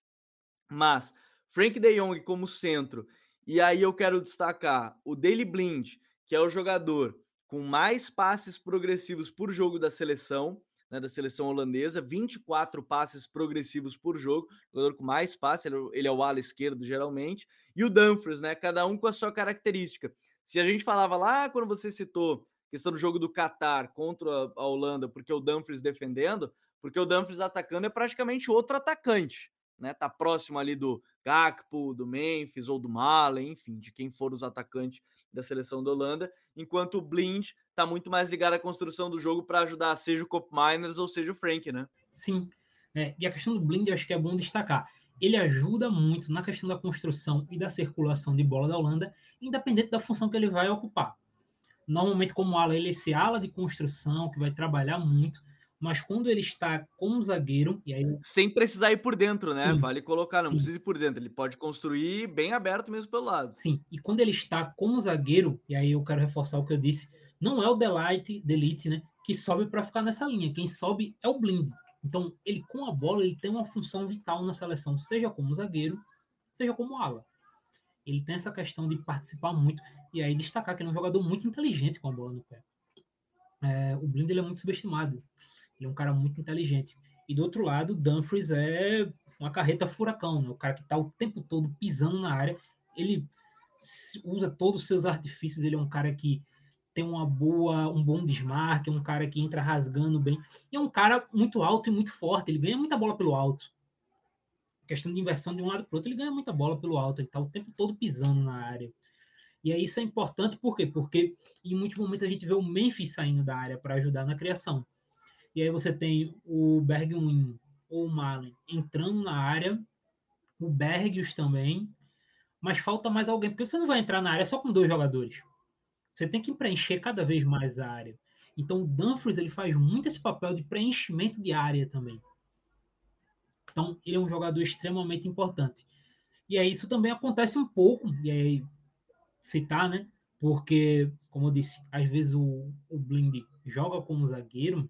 mas Frank De Jong como centro. E aí eu quero destacar o Daily Blind, que é o jogador com mais passes progressivos por jogo da seleção, né, da seleção holandesa, 24 passes progressivos por jogo, jogador com mais passes, ele é o ala esquerdo geralmente, e o Dumfries, né, cada um com a sua característica. Se a gente falava lá quando você citou questão do jogo do Qatar contra a Holanda, porque o Dumfries defendendo, porque o Dumfries atacando é praticamente outro atacante né? Tá próximo ali do Gakpo, do Memphis ou do Malen, enfim, de quem for os atacantes da seleção da Holanda, enquanto o Blind tá muito mais ligado à construção do jogo para ajudar seja o Cop Miners ou seja o Frank, né? Sim. É, e a questão do Blind eu acho que é bom destacar. Ele ajuda muito na questão da construção e da circulação de bola da Holanda, independente da função que ele vai ocupar. Normalmente, como ala, ele é esse ala de construção que vai trabalhar muito, mas quando ele está como zagueiro. E aí... Sem precisar ir por dentro, né? Sim. Vale colocar, não Sim. precisa ir por dentro. Ele pode construir bem aberto mesmo pelo lado. Sim, e quando ele está como zagueiro, e aí eu quero reforçar o que eu disse, não é o Delight, Delite, né? Que sobe para ficar nessa linha. Quem sobe é o Blind. Então, ele com a bola, ele tem uma função vital na seleção, seja como zagueiro, seja como ala. Ele tem essa questão de participar muito e aí destacar que ele é um jogador muito inteligente com a bola no pé. É, o Blind ele é muito subestimado. Ele é um cara muito inteligente. E do outro lado, Dumfries é uma carreta furacão, né? O cara que está o tempo todo pisando na área. Ele usa todos os seus artifícios. Ele é um cara que tem uma boa, um bom desmarque, é um cara que entra rasgando bem. E é um cara muito alto e muito forte. Ele ganha muita bola pelo alto. Questão de inversão de um lado para o outro, ele ganha muita bola pelo alto. Ele está o tempo todo pisando na área. E aí isso é importante por quê? Porque em muitos momentos a gente vê o Memphis saindo da área para ajudar na criação. E aí você tem o Bergwijn ou o Malen entrando na área, o Bergius também, mas falta mais alguém, porque você não vai entrar na área só com dois jogadores. Você tem que preencher cada vez mais a área. Então o Dumfries ele faz muito esse papel de preenchimento de área também. Então ele é um jogador extremamente importante. E aí isso também acontece um pouco, e aí citar, né? Porque, como eu disse, às vezes o, o Blind joga como zagueiro,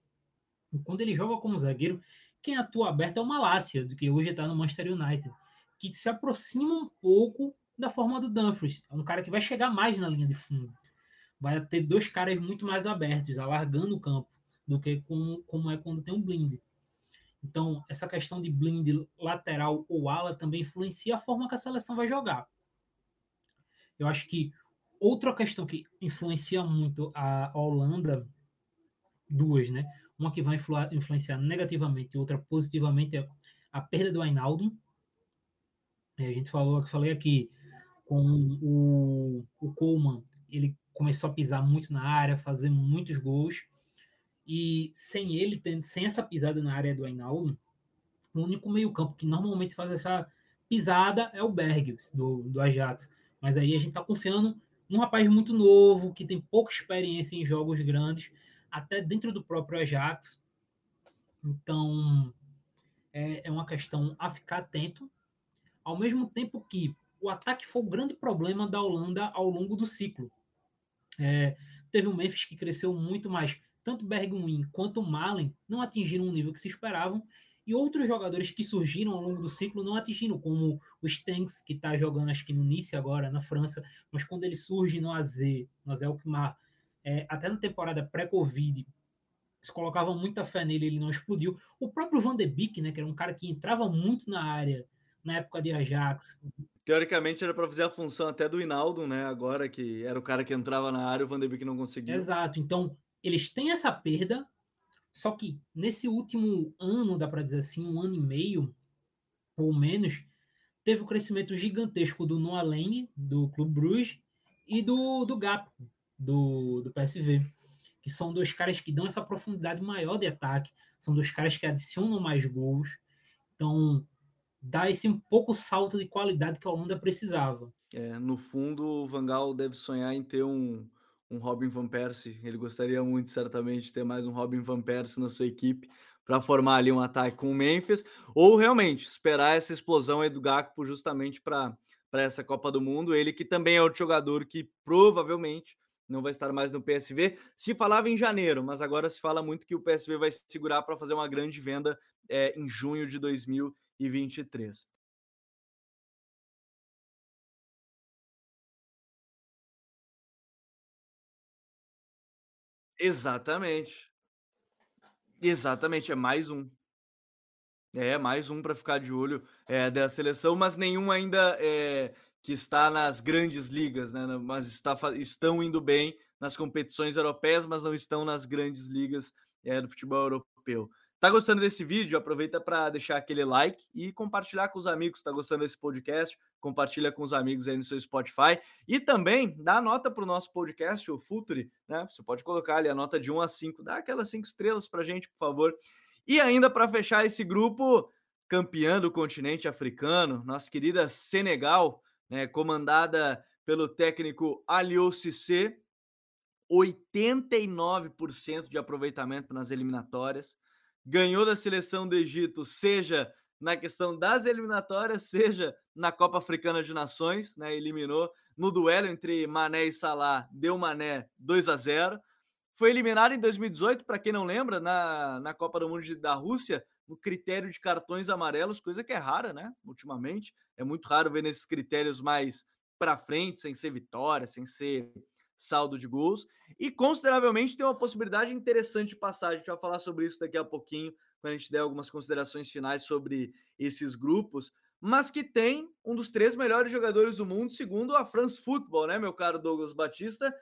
quando ele joga como zagueiro, quem atua aberto é o Malásia, do que hoje está no Manchester United, que se aproxima um pouco da forma do Dumfries. É um cara que vai chegar mais na linha de fundo. Vai ter dois caras muito mais abertos, alargando o campo, do que como, como é quando tem um blind. Então, essa questão de blind lateral ou ala também influencia a forma que a seleção vai jogar. Eu acho que outra questão que influencia muito a Holanda, duas, né? Uma que vai influenciar negativamente e outra positivamente é a perda do Ainaldo. É, a gente falou, falei aqui com o, o Coleman, ele começou a pisar muito na área, fazer muitos gols. E sem ele, sem essa pisada na área do Ainaldo, o único meio-campo que normalmente faz essa pisada é o Bergs, do, do Ajax. Mas aí a gente está confiando num rapaz muito novo, que tem pouca experiência em jogos grandes, até dentro do próprio Ajax. Então, é, é uma questão a ficar atento. Ao mesmo tempo que o ataque foi o grande problema da Holanda ao longo do ciclo. É, teve o Memphis que cresceu muito mais. Tanto Bergwijn quanto Malen não atingiram o nível que se esperavam. E outros jogadores que surgiram ao longo do ciclo não atingiram, como o Stenks, que está jogando acho que no Nice agora, na França, mas quando ele surge no AZ, no AZ Alkmaar, é, até na temporada pré-Covid, se colocava muita fé nele, ele não explodiu. O próprio Van de Beek, né, que era um cara que entrava muito na área na época de Ajax. Teoricamente era para fazer a função até do Hinaldo, né? Agora que era o cara que entrava na área, o Van de Beek não conseguia. Exato. Então, eles têm essa perda, só que nesse último ano, dá para dizer assim, um ano e meio ou menos, teve o um crescimento gigantesco do Noah Lang, do Clube Bruges, e do, do Gap, do, do PSV, que são dois caras que dão essa profundidade maior de ataque, são dois caras que adicionam mais gols, então dá esse um pouco salto de qualidade que a Holanda precisava. É, no fundo, o Van Gaal deve sonhar em ter um, um Robin Van Persie. Ele gostaria muito, certamente, de ter mais um Robin Van Persie na sua equipe para formar ali um ataque com o Memphis, ou realmente esperar essa explosão aí do Gakpo justamente para essa Copa do Mundo. Ele que também é outro jogador que provavelmente não vai estar mais no PSV. Se falava em janeiro, mas agora se fala muito que o PSV vai se segurar para fazer uma grande venda é, em junho de 2023. Exatamente. Exatamente, é mais um. É, mais um para ficar de olho é, da seleção, mas nenhum ainda é, que está nas grandes ligas, né? Mas está, estão indo bem nas competições europeias, mas não estão nas grandes ligas é, do futebol europeu. Tá gostando desse vídeo? Aproveita para deixar aquele like e compartilhar com os amigos. Tá gostando desse podcast? Compartilha com os amigos aí no seu Spotify e também dá nota para o nosso podcast, o Futuri, né? Você pode colocar ali a nota de 1 a 5, dá aquelas 5 estrelas para gente, por favor. E ainda para fechar esse grupo, campeã do continente africano, nossa querida Senegal, né, comandada pelo técnico Aliou Cissé, 89% de aproveitamento nas eliminatórias, ganhou da seleção do Egito, seja na questão das eliminatórias, seja na Copa Africana de Nações, né, eliminou no duelo entre Mané e Salah, deu Mané 2 a 0. Foi eliminado em 2018, para quem não lembra, na, na Copa do Mundo da Rússia, no critério de cartões amarelos, coisa que é rara, né? Ultimamente. É muito raro ver nesses critérios mais para frente, sem ser vitória, sem ser saldo de gols. E consideravelmente tem uma possibilidade interessante de passar. A gente vai falar sobre isso daqui a pouquinho, quando a gente der algumas considerações finais sobre esses grupos. Mas que tem um dos três melhores jogadores do mundo, segundo a France Football, né, meu caro Douglas Batista?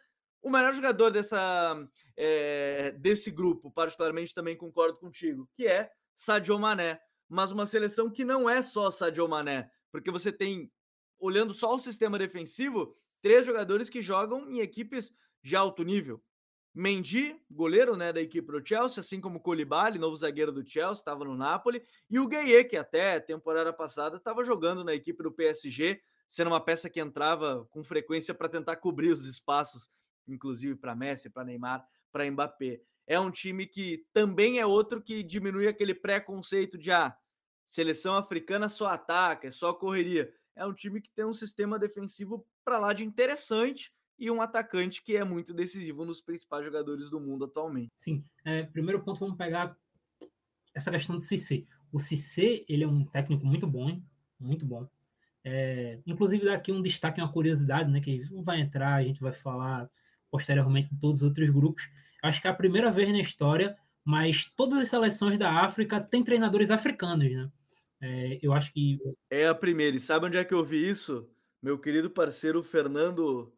O melhor jogador dessa, é, desse grupo, particularmente também concordo contigo, que é Sadio Mané. Mas uma seleção que não é só Sadio Mané, porque você tem, olhando só o sistema defensivo, três jogadores que jogam em equipes de alto nível. Mendy, goleiro né, da equipe do Chelsea, assim como Colibali, novo zagueiro do Chelsea, estava no Napoli, e o Gueye, que até temporada passada estava jogando na equipe do PSG, sendo uma peça que entrava com frequência para tentar cobrir os espaços, inclusive para Messi, para Neymar, para Mbappé. É um time que também é outro que diminui aquele preconceito de ah, seleção africana só ataca, é só correria é um time que tem um sistema defensivo para lá de interessante e um atacante que é muito decisivo nos principais jogadores do mundo atualmente. Sim, é, primeiro ponto vamos pegar essa questão do Cissé. O Cissé, ele é um técnico muito bom, muito bom. É, inclusive daqui um destaque, uma curiosidade, né, que não vai entrar, a gente vai falar posteriormente em todos os outros grupos. Acho que é a primeira vez na história, mas todas as seleções da África têm treinadores africanos, né? É, eu acho que. É a primeira. E sabe onde é que eu vi isso? Meu querido parceiro Fernando,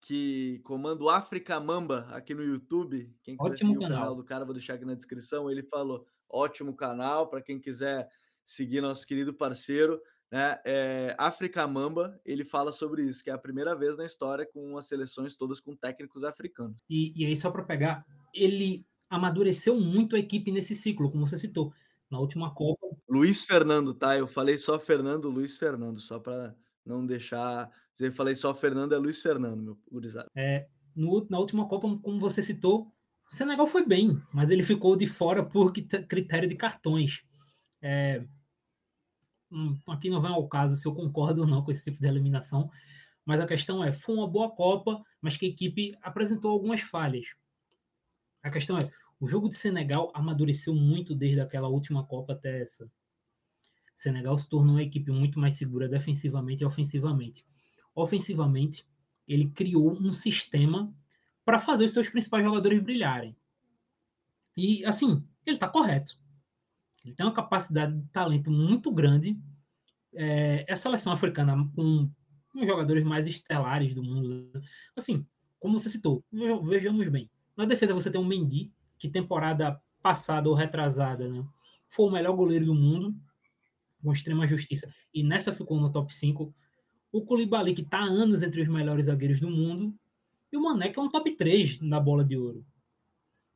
que comanda o África Mamba aqui no YouTube. Quem quiser Ótimo seguir canal. o canal do cara, vou deixar aqui na descrição. Ele falou: ótimo canal para quem quiser seguir nosso querido parceiro. Né? É, África Mamba, ele fala sobre isso, que é a primeira vez na história com as seleções todas com técnicos africanos. E, e aí, só para pegar, ele amadureceu muito a equipe nesse ciclo, como você citou na última Copa. Luiz Fernando, tá? Eu falei só Fernando, Luiz Fernando, só para não deixar. Eu falei só Fernando, é Luiz Fernando, meu gurizada. É, no, na última Copa, como você citou, o Senegal foi bem, mas ele ficou de fora por critério de cartões. É, aqui não vai ao caso se eu concordo ou não com esse tipo de eliminação, mas a questão é: foi uma boa Copa, mas que a equipe apresentou algumas falhas. A questão é: o jogo de Senegal amadureceu muito desde aquela última Copa até essa. Senegal se tornou uma equipe muito mais segura defensivamente e ofensivamente. Ofensivamente, ele criou um sistema para fazer os seus principais jogadores brilharem. E, assim, ele está correto. Ele tem uma capacidade de talento muito grande. É, a seleção africana, com, com jogadores mais estelares do mundo, assim, como você citou, vejamos bem. Na defesa você tem um Mendy, que temporada passada ou retrasada, né, foi o melhor goleiro do mundo, com extrema justiça, e nessa ficou no top 5. O Koulibaly, que está há anos entre os melhores zagueiros do mundo, e o Mané, que é um top 3 na bola de ouro.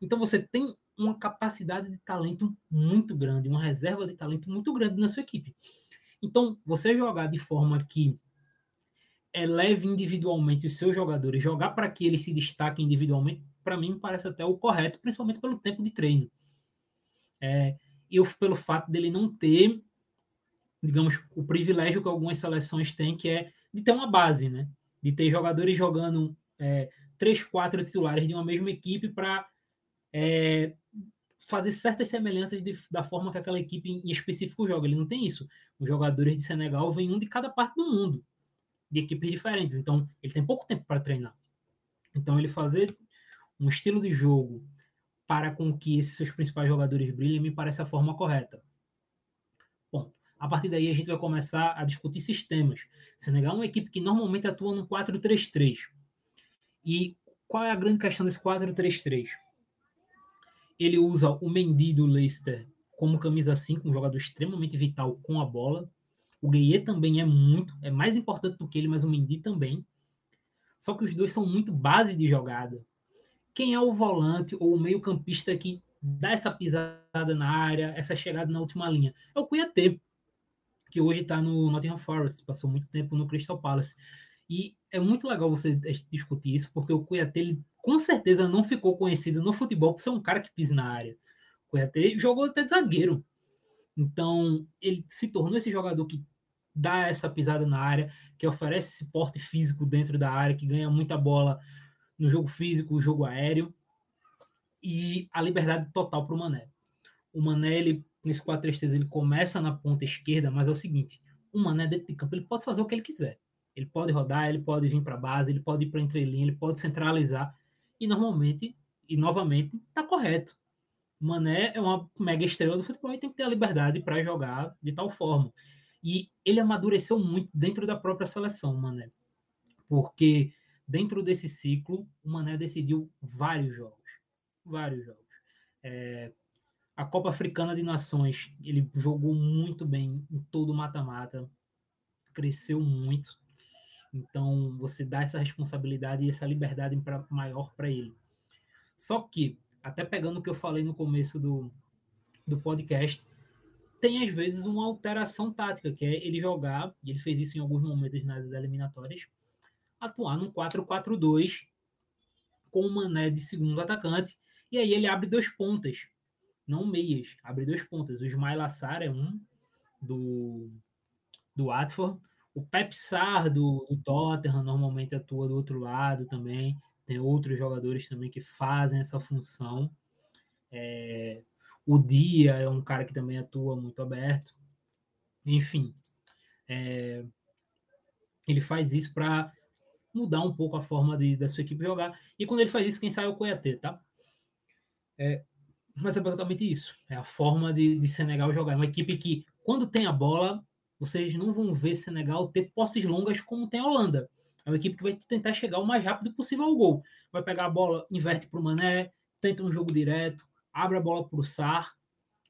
Então você tem uma capacidade de talento muito grande, uma reserva de talento muito grande na sua equipe. Então, você jogar de forma que eleve individualmente os seus jogadores, jogar para que eles se destaquem individualmente, para mim parece até o correto, principalmente pelo tempo de treino. É, e pelo fato dele não ter, digamos, o privilégio que algumas seleções têm, que é de ter uma base, né? De ter jogadores jogando é, três, quatro titulares de uma mesma equipe para é, fazer certas semelhanças de, da forma que aquela equipe em específico joga. Ele não tem isso. Os jogadores de Senegal vêm um de cada parte do mundo, de equipes diferentes. Então, ele tem pouco tempo para treinar. Então, ele fazer um estilo de jogo para com que esses seus principais jogadores brilhem, me parece a forma correta. Bom, a partir daí a gente vai começar a discutir sistemas. Senegal é uma equipe que normalmente atua no 4-3-3. E qual é a grande questão desse 4-3-3? Ele usa o Mendy do Leicester como camisa 5, um jogador extremamente vital com a bola. O Gueye também é muito, é mais importante do que ele, mas o Mendy também. Só que os dois são muito base de jogada. Quem é o volante ou o meio-campista que dá essa pisada na área, essa chegada na última linha? É o Cuiatê, que hoje está no Nottingham Forest, passou muito tempo no Crystal Palace. E é muito legal você discutir isso, porque o Cuiatê, ele, com certeza, não ficou conhecido no futebol por ser um cara que pisa na área. Cuiatê jogou até de zagueiro. Então, ele se tornou esse jogador que dá essa pisada na área, que oferece esse porte físico dentro da área, que ganha muita bola no jogo físico, o jogo aéreo e a liberdade total para o Mané. O Mané, ele, nesse 4-3-3 ele começa na ponta esquerda, mas é o seguinte, o Mané dentro de campo ele pode fazer o que ele quiser. Ele pode rodar, ele pode vir para base, ele pode ir para entrelinha, ele pode centralizar e normalmente e novamente está correto. Mané é uma mega estrela do futebol e tem que ter a liberdade para jogar de tal forma. E ele amadureceu muito dentro da própria seleção, Mané. Porque dentro desse ciclo, o Mané decidiu vários jogos. Vários jogos. É, a Copa Africana de Nações, ele jogou muito bem em todo o mata-mata, cresceu muito. Então, você dá essa responsabilidade e essa liberdade pra, maior para ele. Só que, até pegando o que eu falei no começo do, do podcast, tem às vezes uma alteração tática, que é ele jogar, e ele fez isso em alguns momentos nas eliminatórias, atuar no 4-4-2 com o Mané de segundo atacante, e aí ele abre dois pontas, não meias, abre dois pontas. O Ismail Assar é um do, do Watford, o Pep Sar do, do Tottenham normalmente atua do outro lado também, tem outros jogadores também que fazem essa função. É, o Dia é um cara que também atua muito aberto. Enfim, é, ele faz isso para mudar um pouco a forma de, da sua equipe jogar. E quando ele faz isso, quem sai é o Coiatê, tá? É, mas é basicamente isso. É a forma de, de Senegal jogar. É uma equipe que, quando tem a bola, vocês não vão ver Senegal ter posses longas como tem a Holanda. É uma equipe que vai tentar chegar o mais rápido possível ao gol. Vai pegar a bola, inverte para o Mané, tenta um jogo direto, abre a bola para o Sar,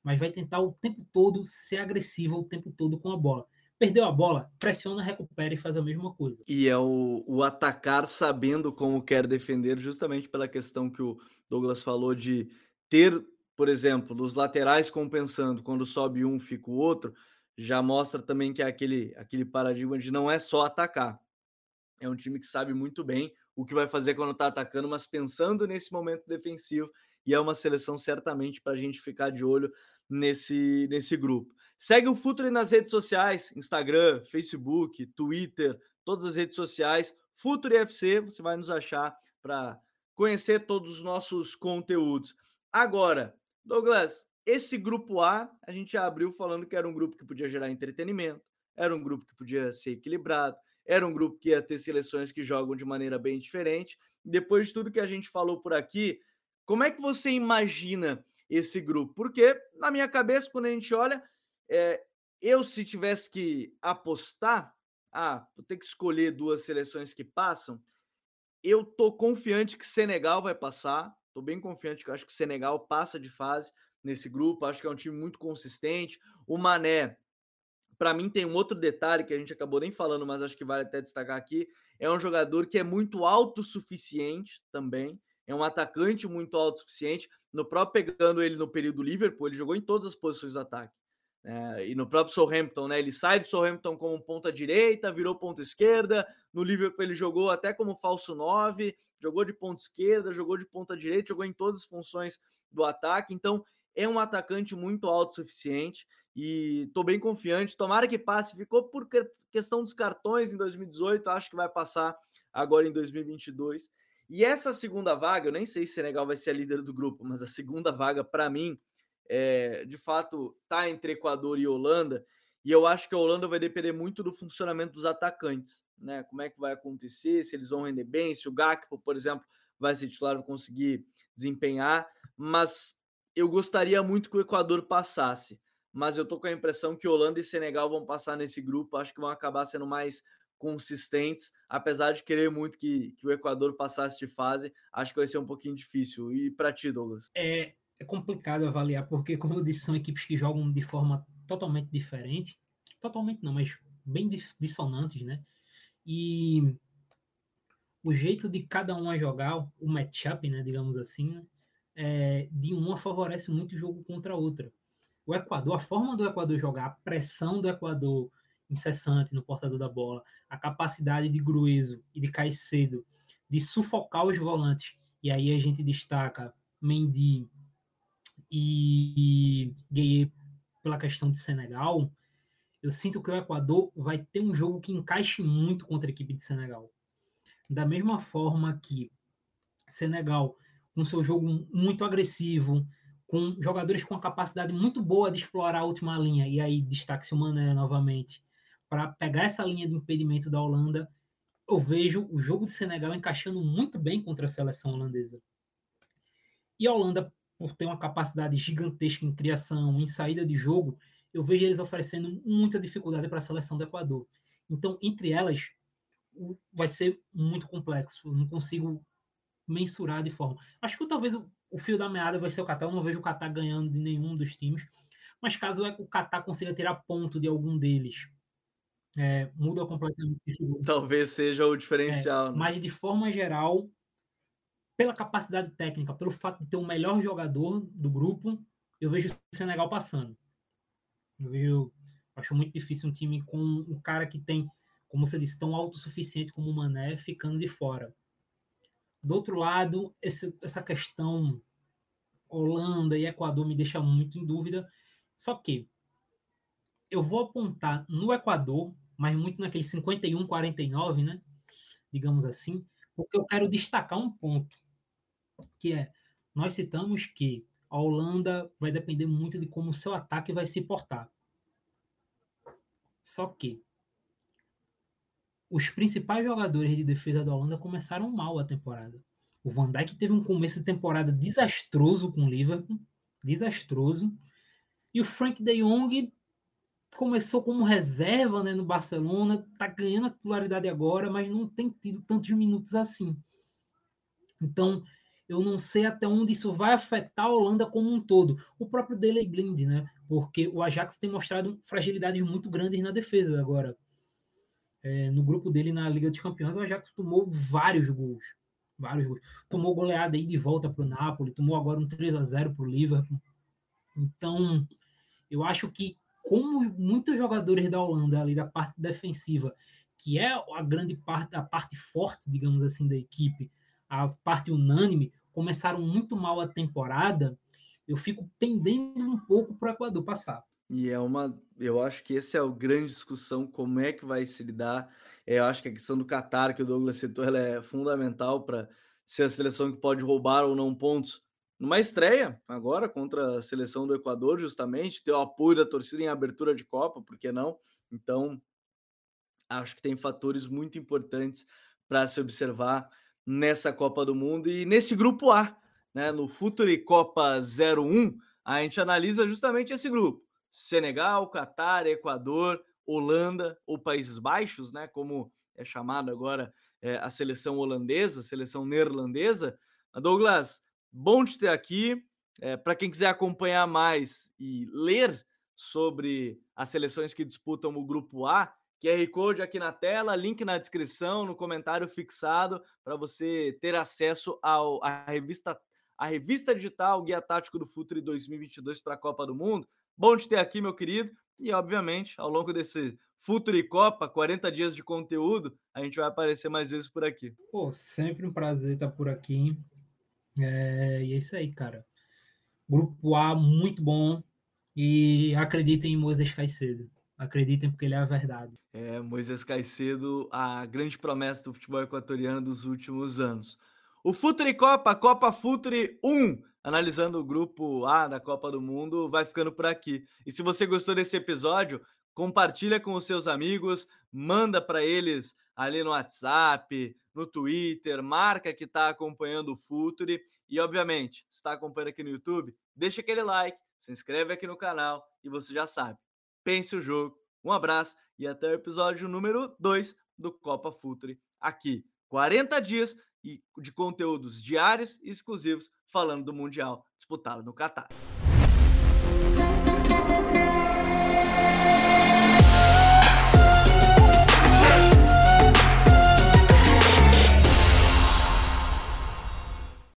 mas vai tentar o tempo todo ser agressivo o tempo todo com a bola. Perdeu a bola, pressiona, recupera e faz a mesma coisa. E é o, o atacar sabendo como quer defender, justamente pela questão que o Douglas falou de ter, por exemplo, os laterais compensando, quando sobe um, fica o outro, já mostra também que é aquele, aquele paradigma de não é só atacar, é um time que sabe muito bem o que vai fazer quando está atacando, mas pensando nesse momento defensivo, e é uma seleção certamente para a gente ficar de olho nesse, nesse grupo. Segue o Futuri nas redes sociais: Instagram, Facebook, Twitter, todas as redes sociais. Futuri FC, você vai nos achar para conhecer todos os nossos conteúdos. Agora, Douglas, esse grupo A, a gente já abriu falando que era um grupo que podia gerar entretenimento, era um grupo que podia ser equilibrado, era um grupo que ia ter seleções que jogam de maneira bem diferente. Depois de tudo que a gente falou por aqui, como é que você imagina esse grupo? Porque, na minha cabeça, quando a gente olha, é, eu, se tivesse que apostar, ah, vou ter que escolher duas seleções que passam, eu tô confiante que Senegal vai passar. Tô bem confiante que eu acho que Senegal passa de fase nesse grupo. Acho que é um time muito consistente. O Mané para mim tem um outro detalhe que a gente acabou nem falando, mas acho que vale até destacar aqui. É um jogador que é muito autossuficiente também. É um atacante muito autossuficiente. No próprio pegando ele no período Liverpool, ele jogou em todas as posições do ataque. É, e no próprio Southampton, né? Ele sai do Southampton como ponta direita, virou ponta esquerda. No Liverpool ele jogou até como falso 9, jogou de ponta esquerda, jogou de ponta direita, jogou em todas as funções do ataque. Então, é um atacante muito autossuficiente e estou bem confiante. Tomara que passe. Ficou por questão dos cartões em 2018, acho que vai passar agora em 2022. E essa segunda vaga, eu nem sei se Senegal vai ser a líder do grupo, mas a segunda vaga, para mim, é, de fato, tá entre Equador e Holanda. E eu acho que a Holanda vai depender muito do funcionamento dos atacantes, né? Como é que vai acontecer, se eles vão render bem, se o Gakpo, por exemplo, vai ser titular, vai conseguir desempenhar. Mas eu gostaria muito que o Equador passasse mas eu tô com a impressão que Holanda e Senegal vão passar nesse grupo, acho que vão acabar sendo mais consistentes, apesar de querer muito que, que o Equador passasse de fase, acho que vai ser um pouquinho difícil. E para ti, Douglas? É, é complicado avaliar, porque, como eu disse, são equipes que jogam de forma totalmente diferente, totalmente não, mas bem dissonantes, né? E o jeito de cada um a jogar, o matchup, né, digamos assim, é, de uma favorece muito o jogo contra a outra o Equador, a forma do Equador jogar, a pressão do Equador incessante no portador da bola, a capacidade de Grueso e de Caicedo de sufocar os volantes. E aí a gente destaca Mendy e Gueye pela questão de Senegal. Eu sinto que o Equador vai ter um jogo que encaixe muito contra a equipe de Senegal. Da mesma forma que Senegal, com seu jogo muito agressivo, com jogadores com a capacidade muito boa de explorar a última linha, e aí destaque-se o Mané novamente, para pegar essa linha de impedimento da Holanda, eu vejo o jogo de Senegal encaixando muito bem contra a seleção holandesa. E a Holanda, por ter uma capacidade gigantesca em criação, em saída de jogo, eu vejo eles oferecendo muita dificuldade para a seleção do Equador. Então, entre elas, vai ser muito complexo. Eu não consigo mensurar de forma. Acho que talvez o, o fio da meada vai ser o Catar. Eu não vejo o Catar ganhando de nenhum dos times. Mas caso o Catar consiga tirar ponto de algum deles, é, muda completamente Talvez seja o diferencial. É, né? Mas de forma geral, pela capacidade técnica, pelo fato de ter o melhor jogador do grupo, eu vejo o Senegal passando. Eu vejo, acho muito difícil um time com um cara que tem, como você disse, tão autossuficiente como o Mané ficando de fora. Do outro lado, esse, essa questão Holanda e Equador me deixa muito em dúvida. Só que eu vou apontar no Equador, mas muito naquele 51-49, né? Digamos assim, porque eu quero destacar um ponto, que é nós citamos que a Holanda vai depender muito de como o seu ataque vai se portar. Só que os principais jogadores de defesa da Holanda começaram mal a temporada. O Van Dijk teve um começo de temporada desastroso com o Liverpool, desastroso. E o Frank de Jong começou como reserva né, no Barcelona, tá ganhando a titularidade agora, mas não tem tido tantos minutos assim. Então, eu não sei até onde isso vai afetar a Holanda como um todo. O próprio Dele Blind, né? Porque o Ajax tem mostrado fragilidades muito grandes na defesa agora é, no grupo dele na Liga dos Campeões, o Ajax tomou vários gols. Vários gols. Tomou goleada aí de volta para o Napoli, tomou agora um 3 a 0 para o Liverpool. Então, eu acho que, como muitos jogadores da Holanda, ali da parte defensiva, que é a grande parte, a parte forte, digamos assim, da equipe, a parte unânime, começaram muito mal a temporada, eu fico pendendo um pouco para o Equador passar. E é uma, eu acho que essa é a grande discussão, como é que vai se lidar. É, eu acho que a questão do Qatar, que o Douglas citou, ela é fundamental para ser a seleção que pode roubar ou não pontos. Numa estreia, agora, contra a seleção do Equador, justamente, ter o apoio da torcida em abertura de Copa, por que não? Então, acho que tem fatores muito importantes para se observar nessa Copa do Mundo e nesse grupo A, né? No Futuri Copa 01, a gente analisa justamente esse grupo Senegal, Catar, Equador, Holanda ou Países Baixos, né? Como é chamado agora é, a seleção holandesa, a seleção neerlandesa. Douglas, bom te ter aqui. É, Para quem quiser acompanhar mais e ler sobre as seleções que disputam o grupo A, QR Code aqui na tela, link na descrição, no comentário fixado, para você ter acesso ao, à revista, à revista digital Guia Tático do Futre 2022 para a Copa do Mundo. Bom te ter aqui, meu querido. E, obviamente, ao longo desse Futuro e Copa, 40 dias de conteúdo, a gente vai aparecer mais vezes por aqui. Pô, sempre um prazer estar por aqui. É, e é isso aí, cara. Grupo A, muito bom. E acreditem em Moisés Caicedo. Acreditem porque ele é a verdade. É, Moisés Caicedo, a grande promessa do futebol equatoriano dos últimos anos. O Futuri Copa, Copa Futuri 1, analisando o grupo A da Copa do Mundo, vai ficando por aqui. E se você gostou desse episódio, compartilha com os seus amigos, manda para eles ali no WhatsApp, no Twitter, marca que está acompanhando o Futuri e obviamente, está acompanhando aqui no YouTube, deixa aquele like, se inscreve aqui no canal e você já sabe. Pense o jogo. Um abraço e até o episódio número 2 do Copa Futuri aqui. 40 dias de conteúdos diários e exclusivos falando do Mundial disputado no Catar.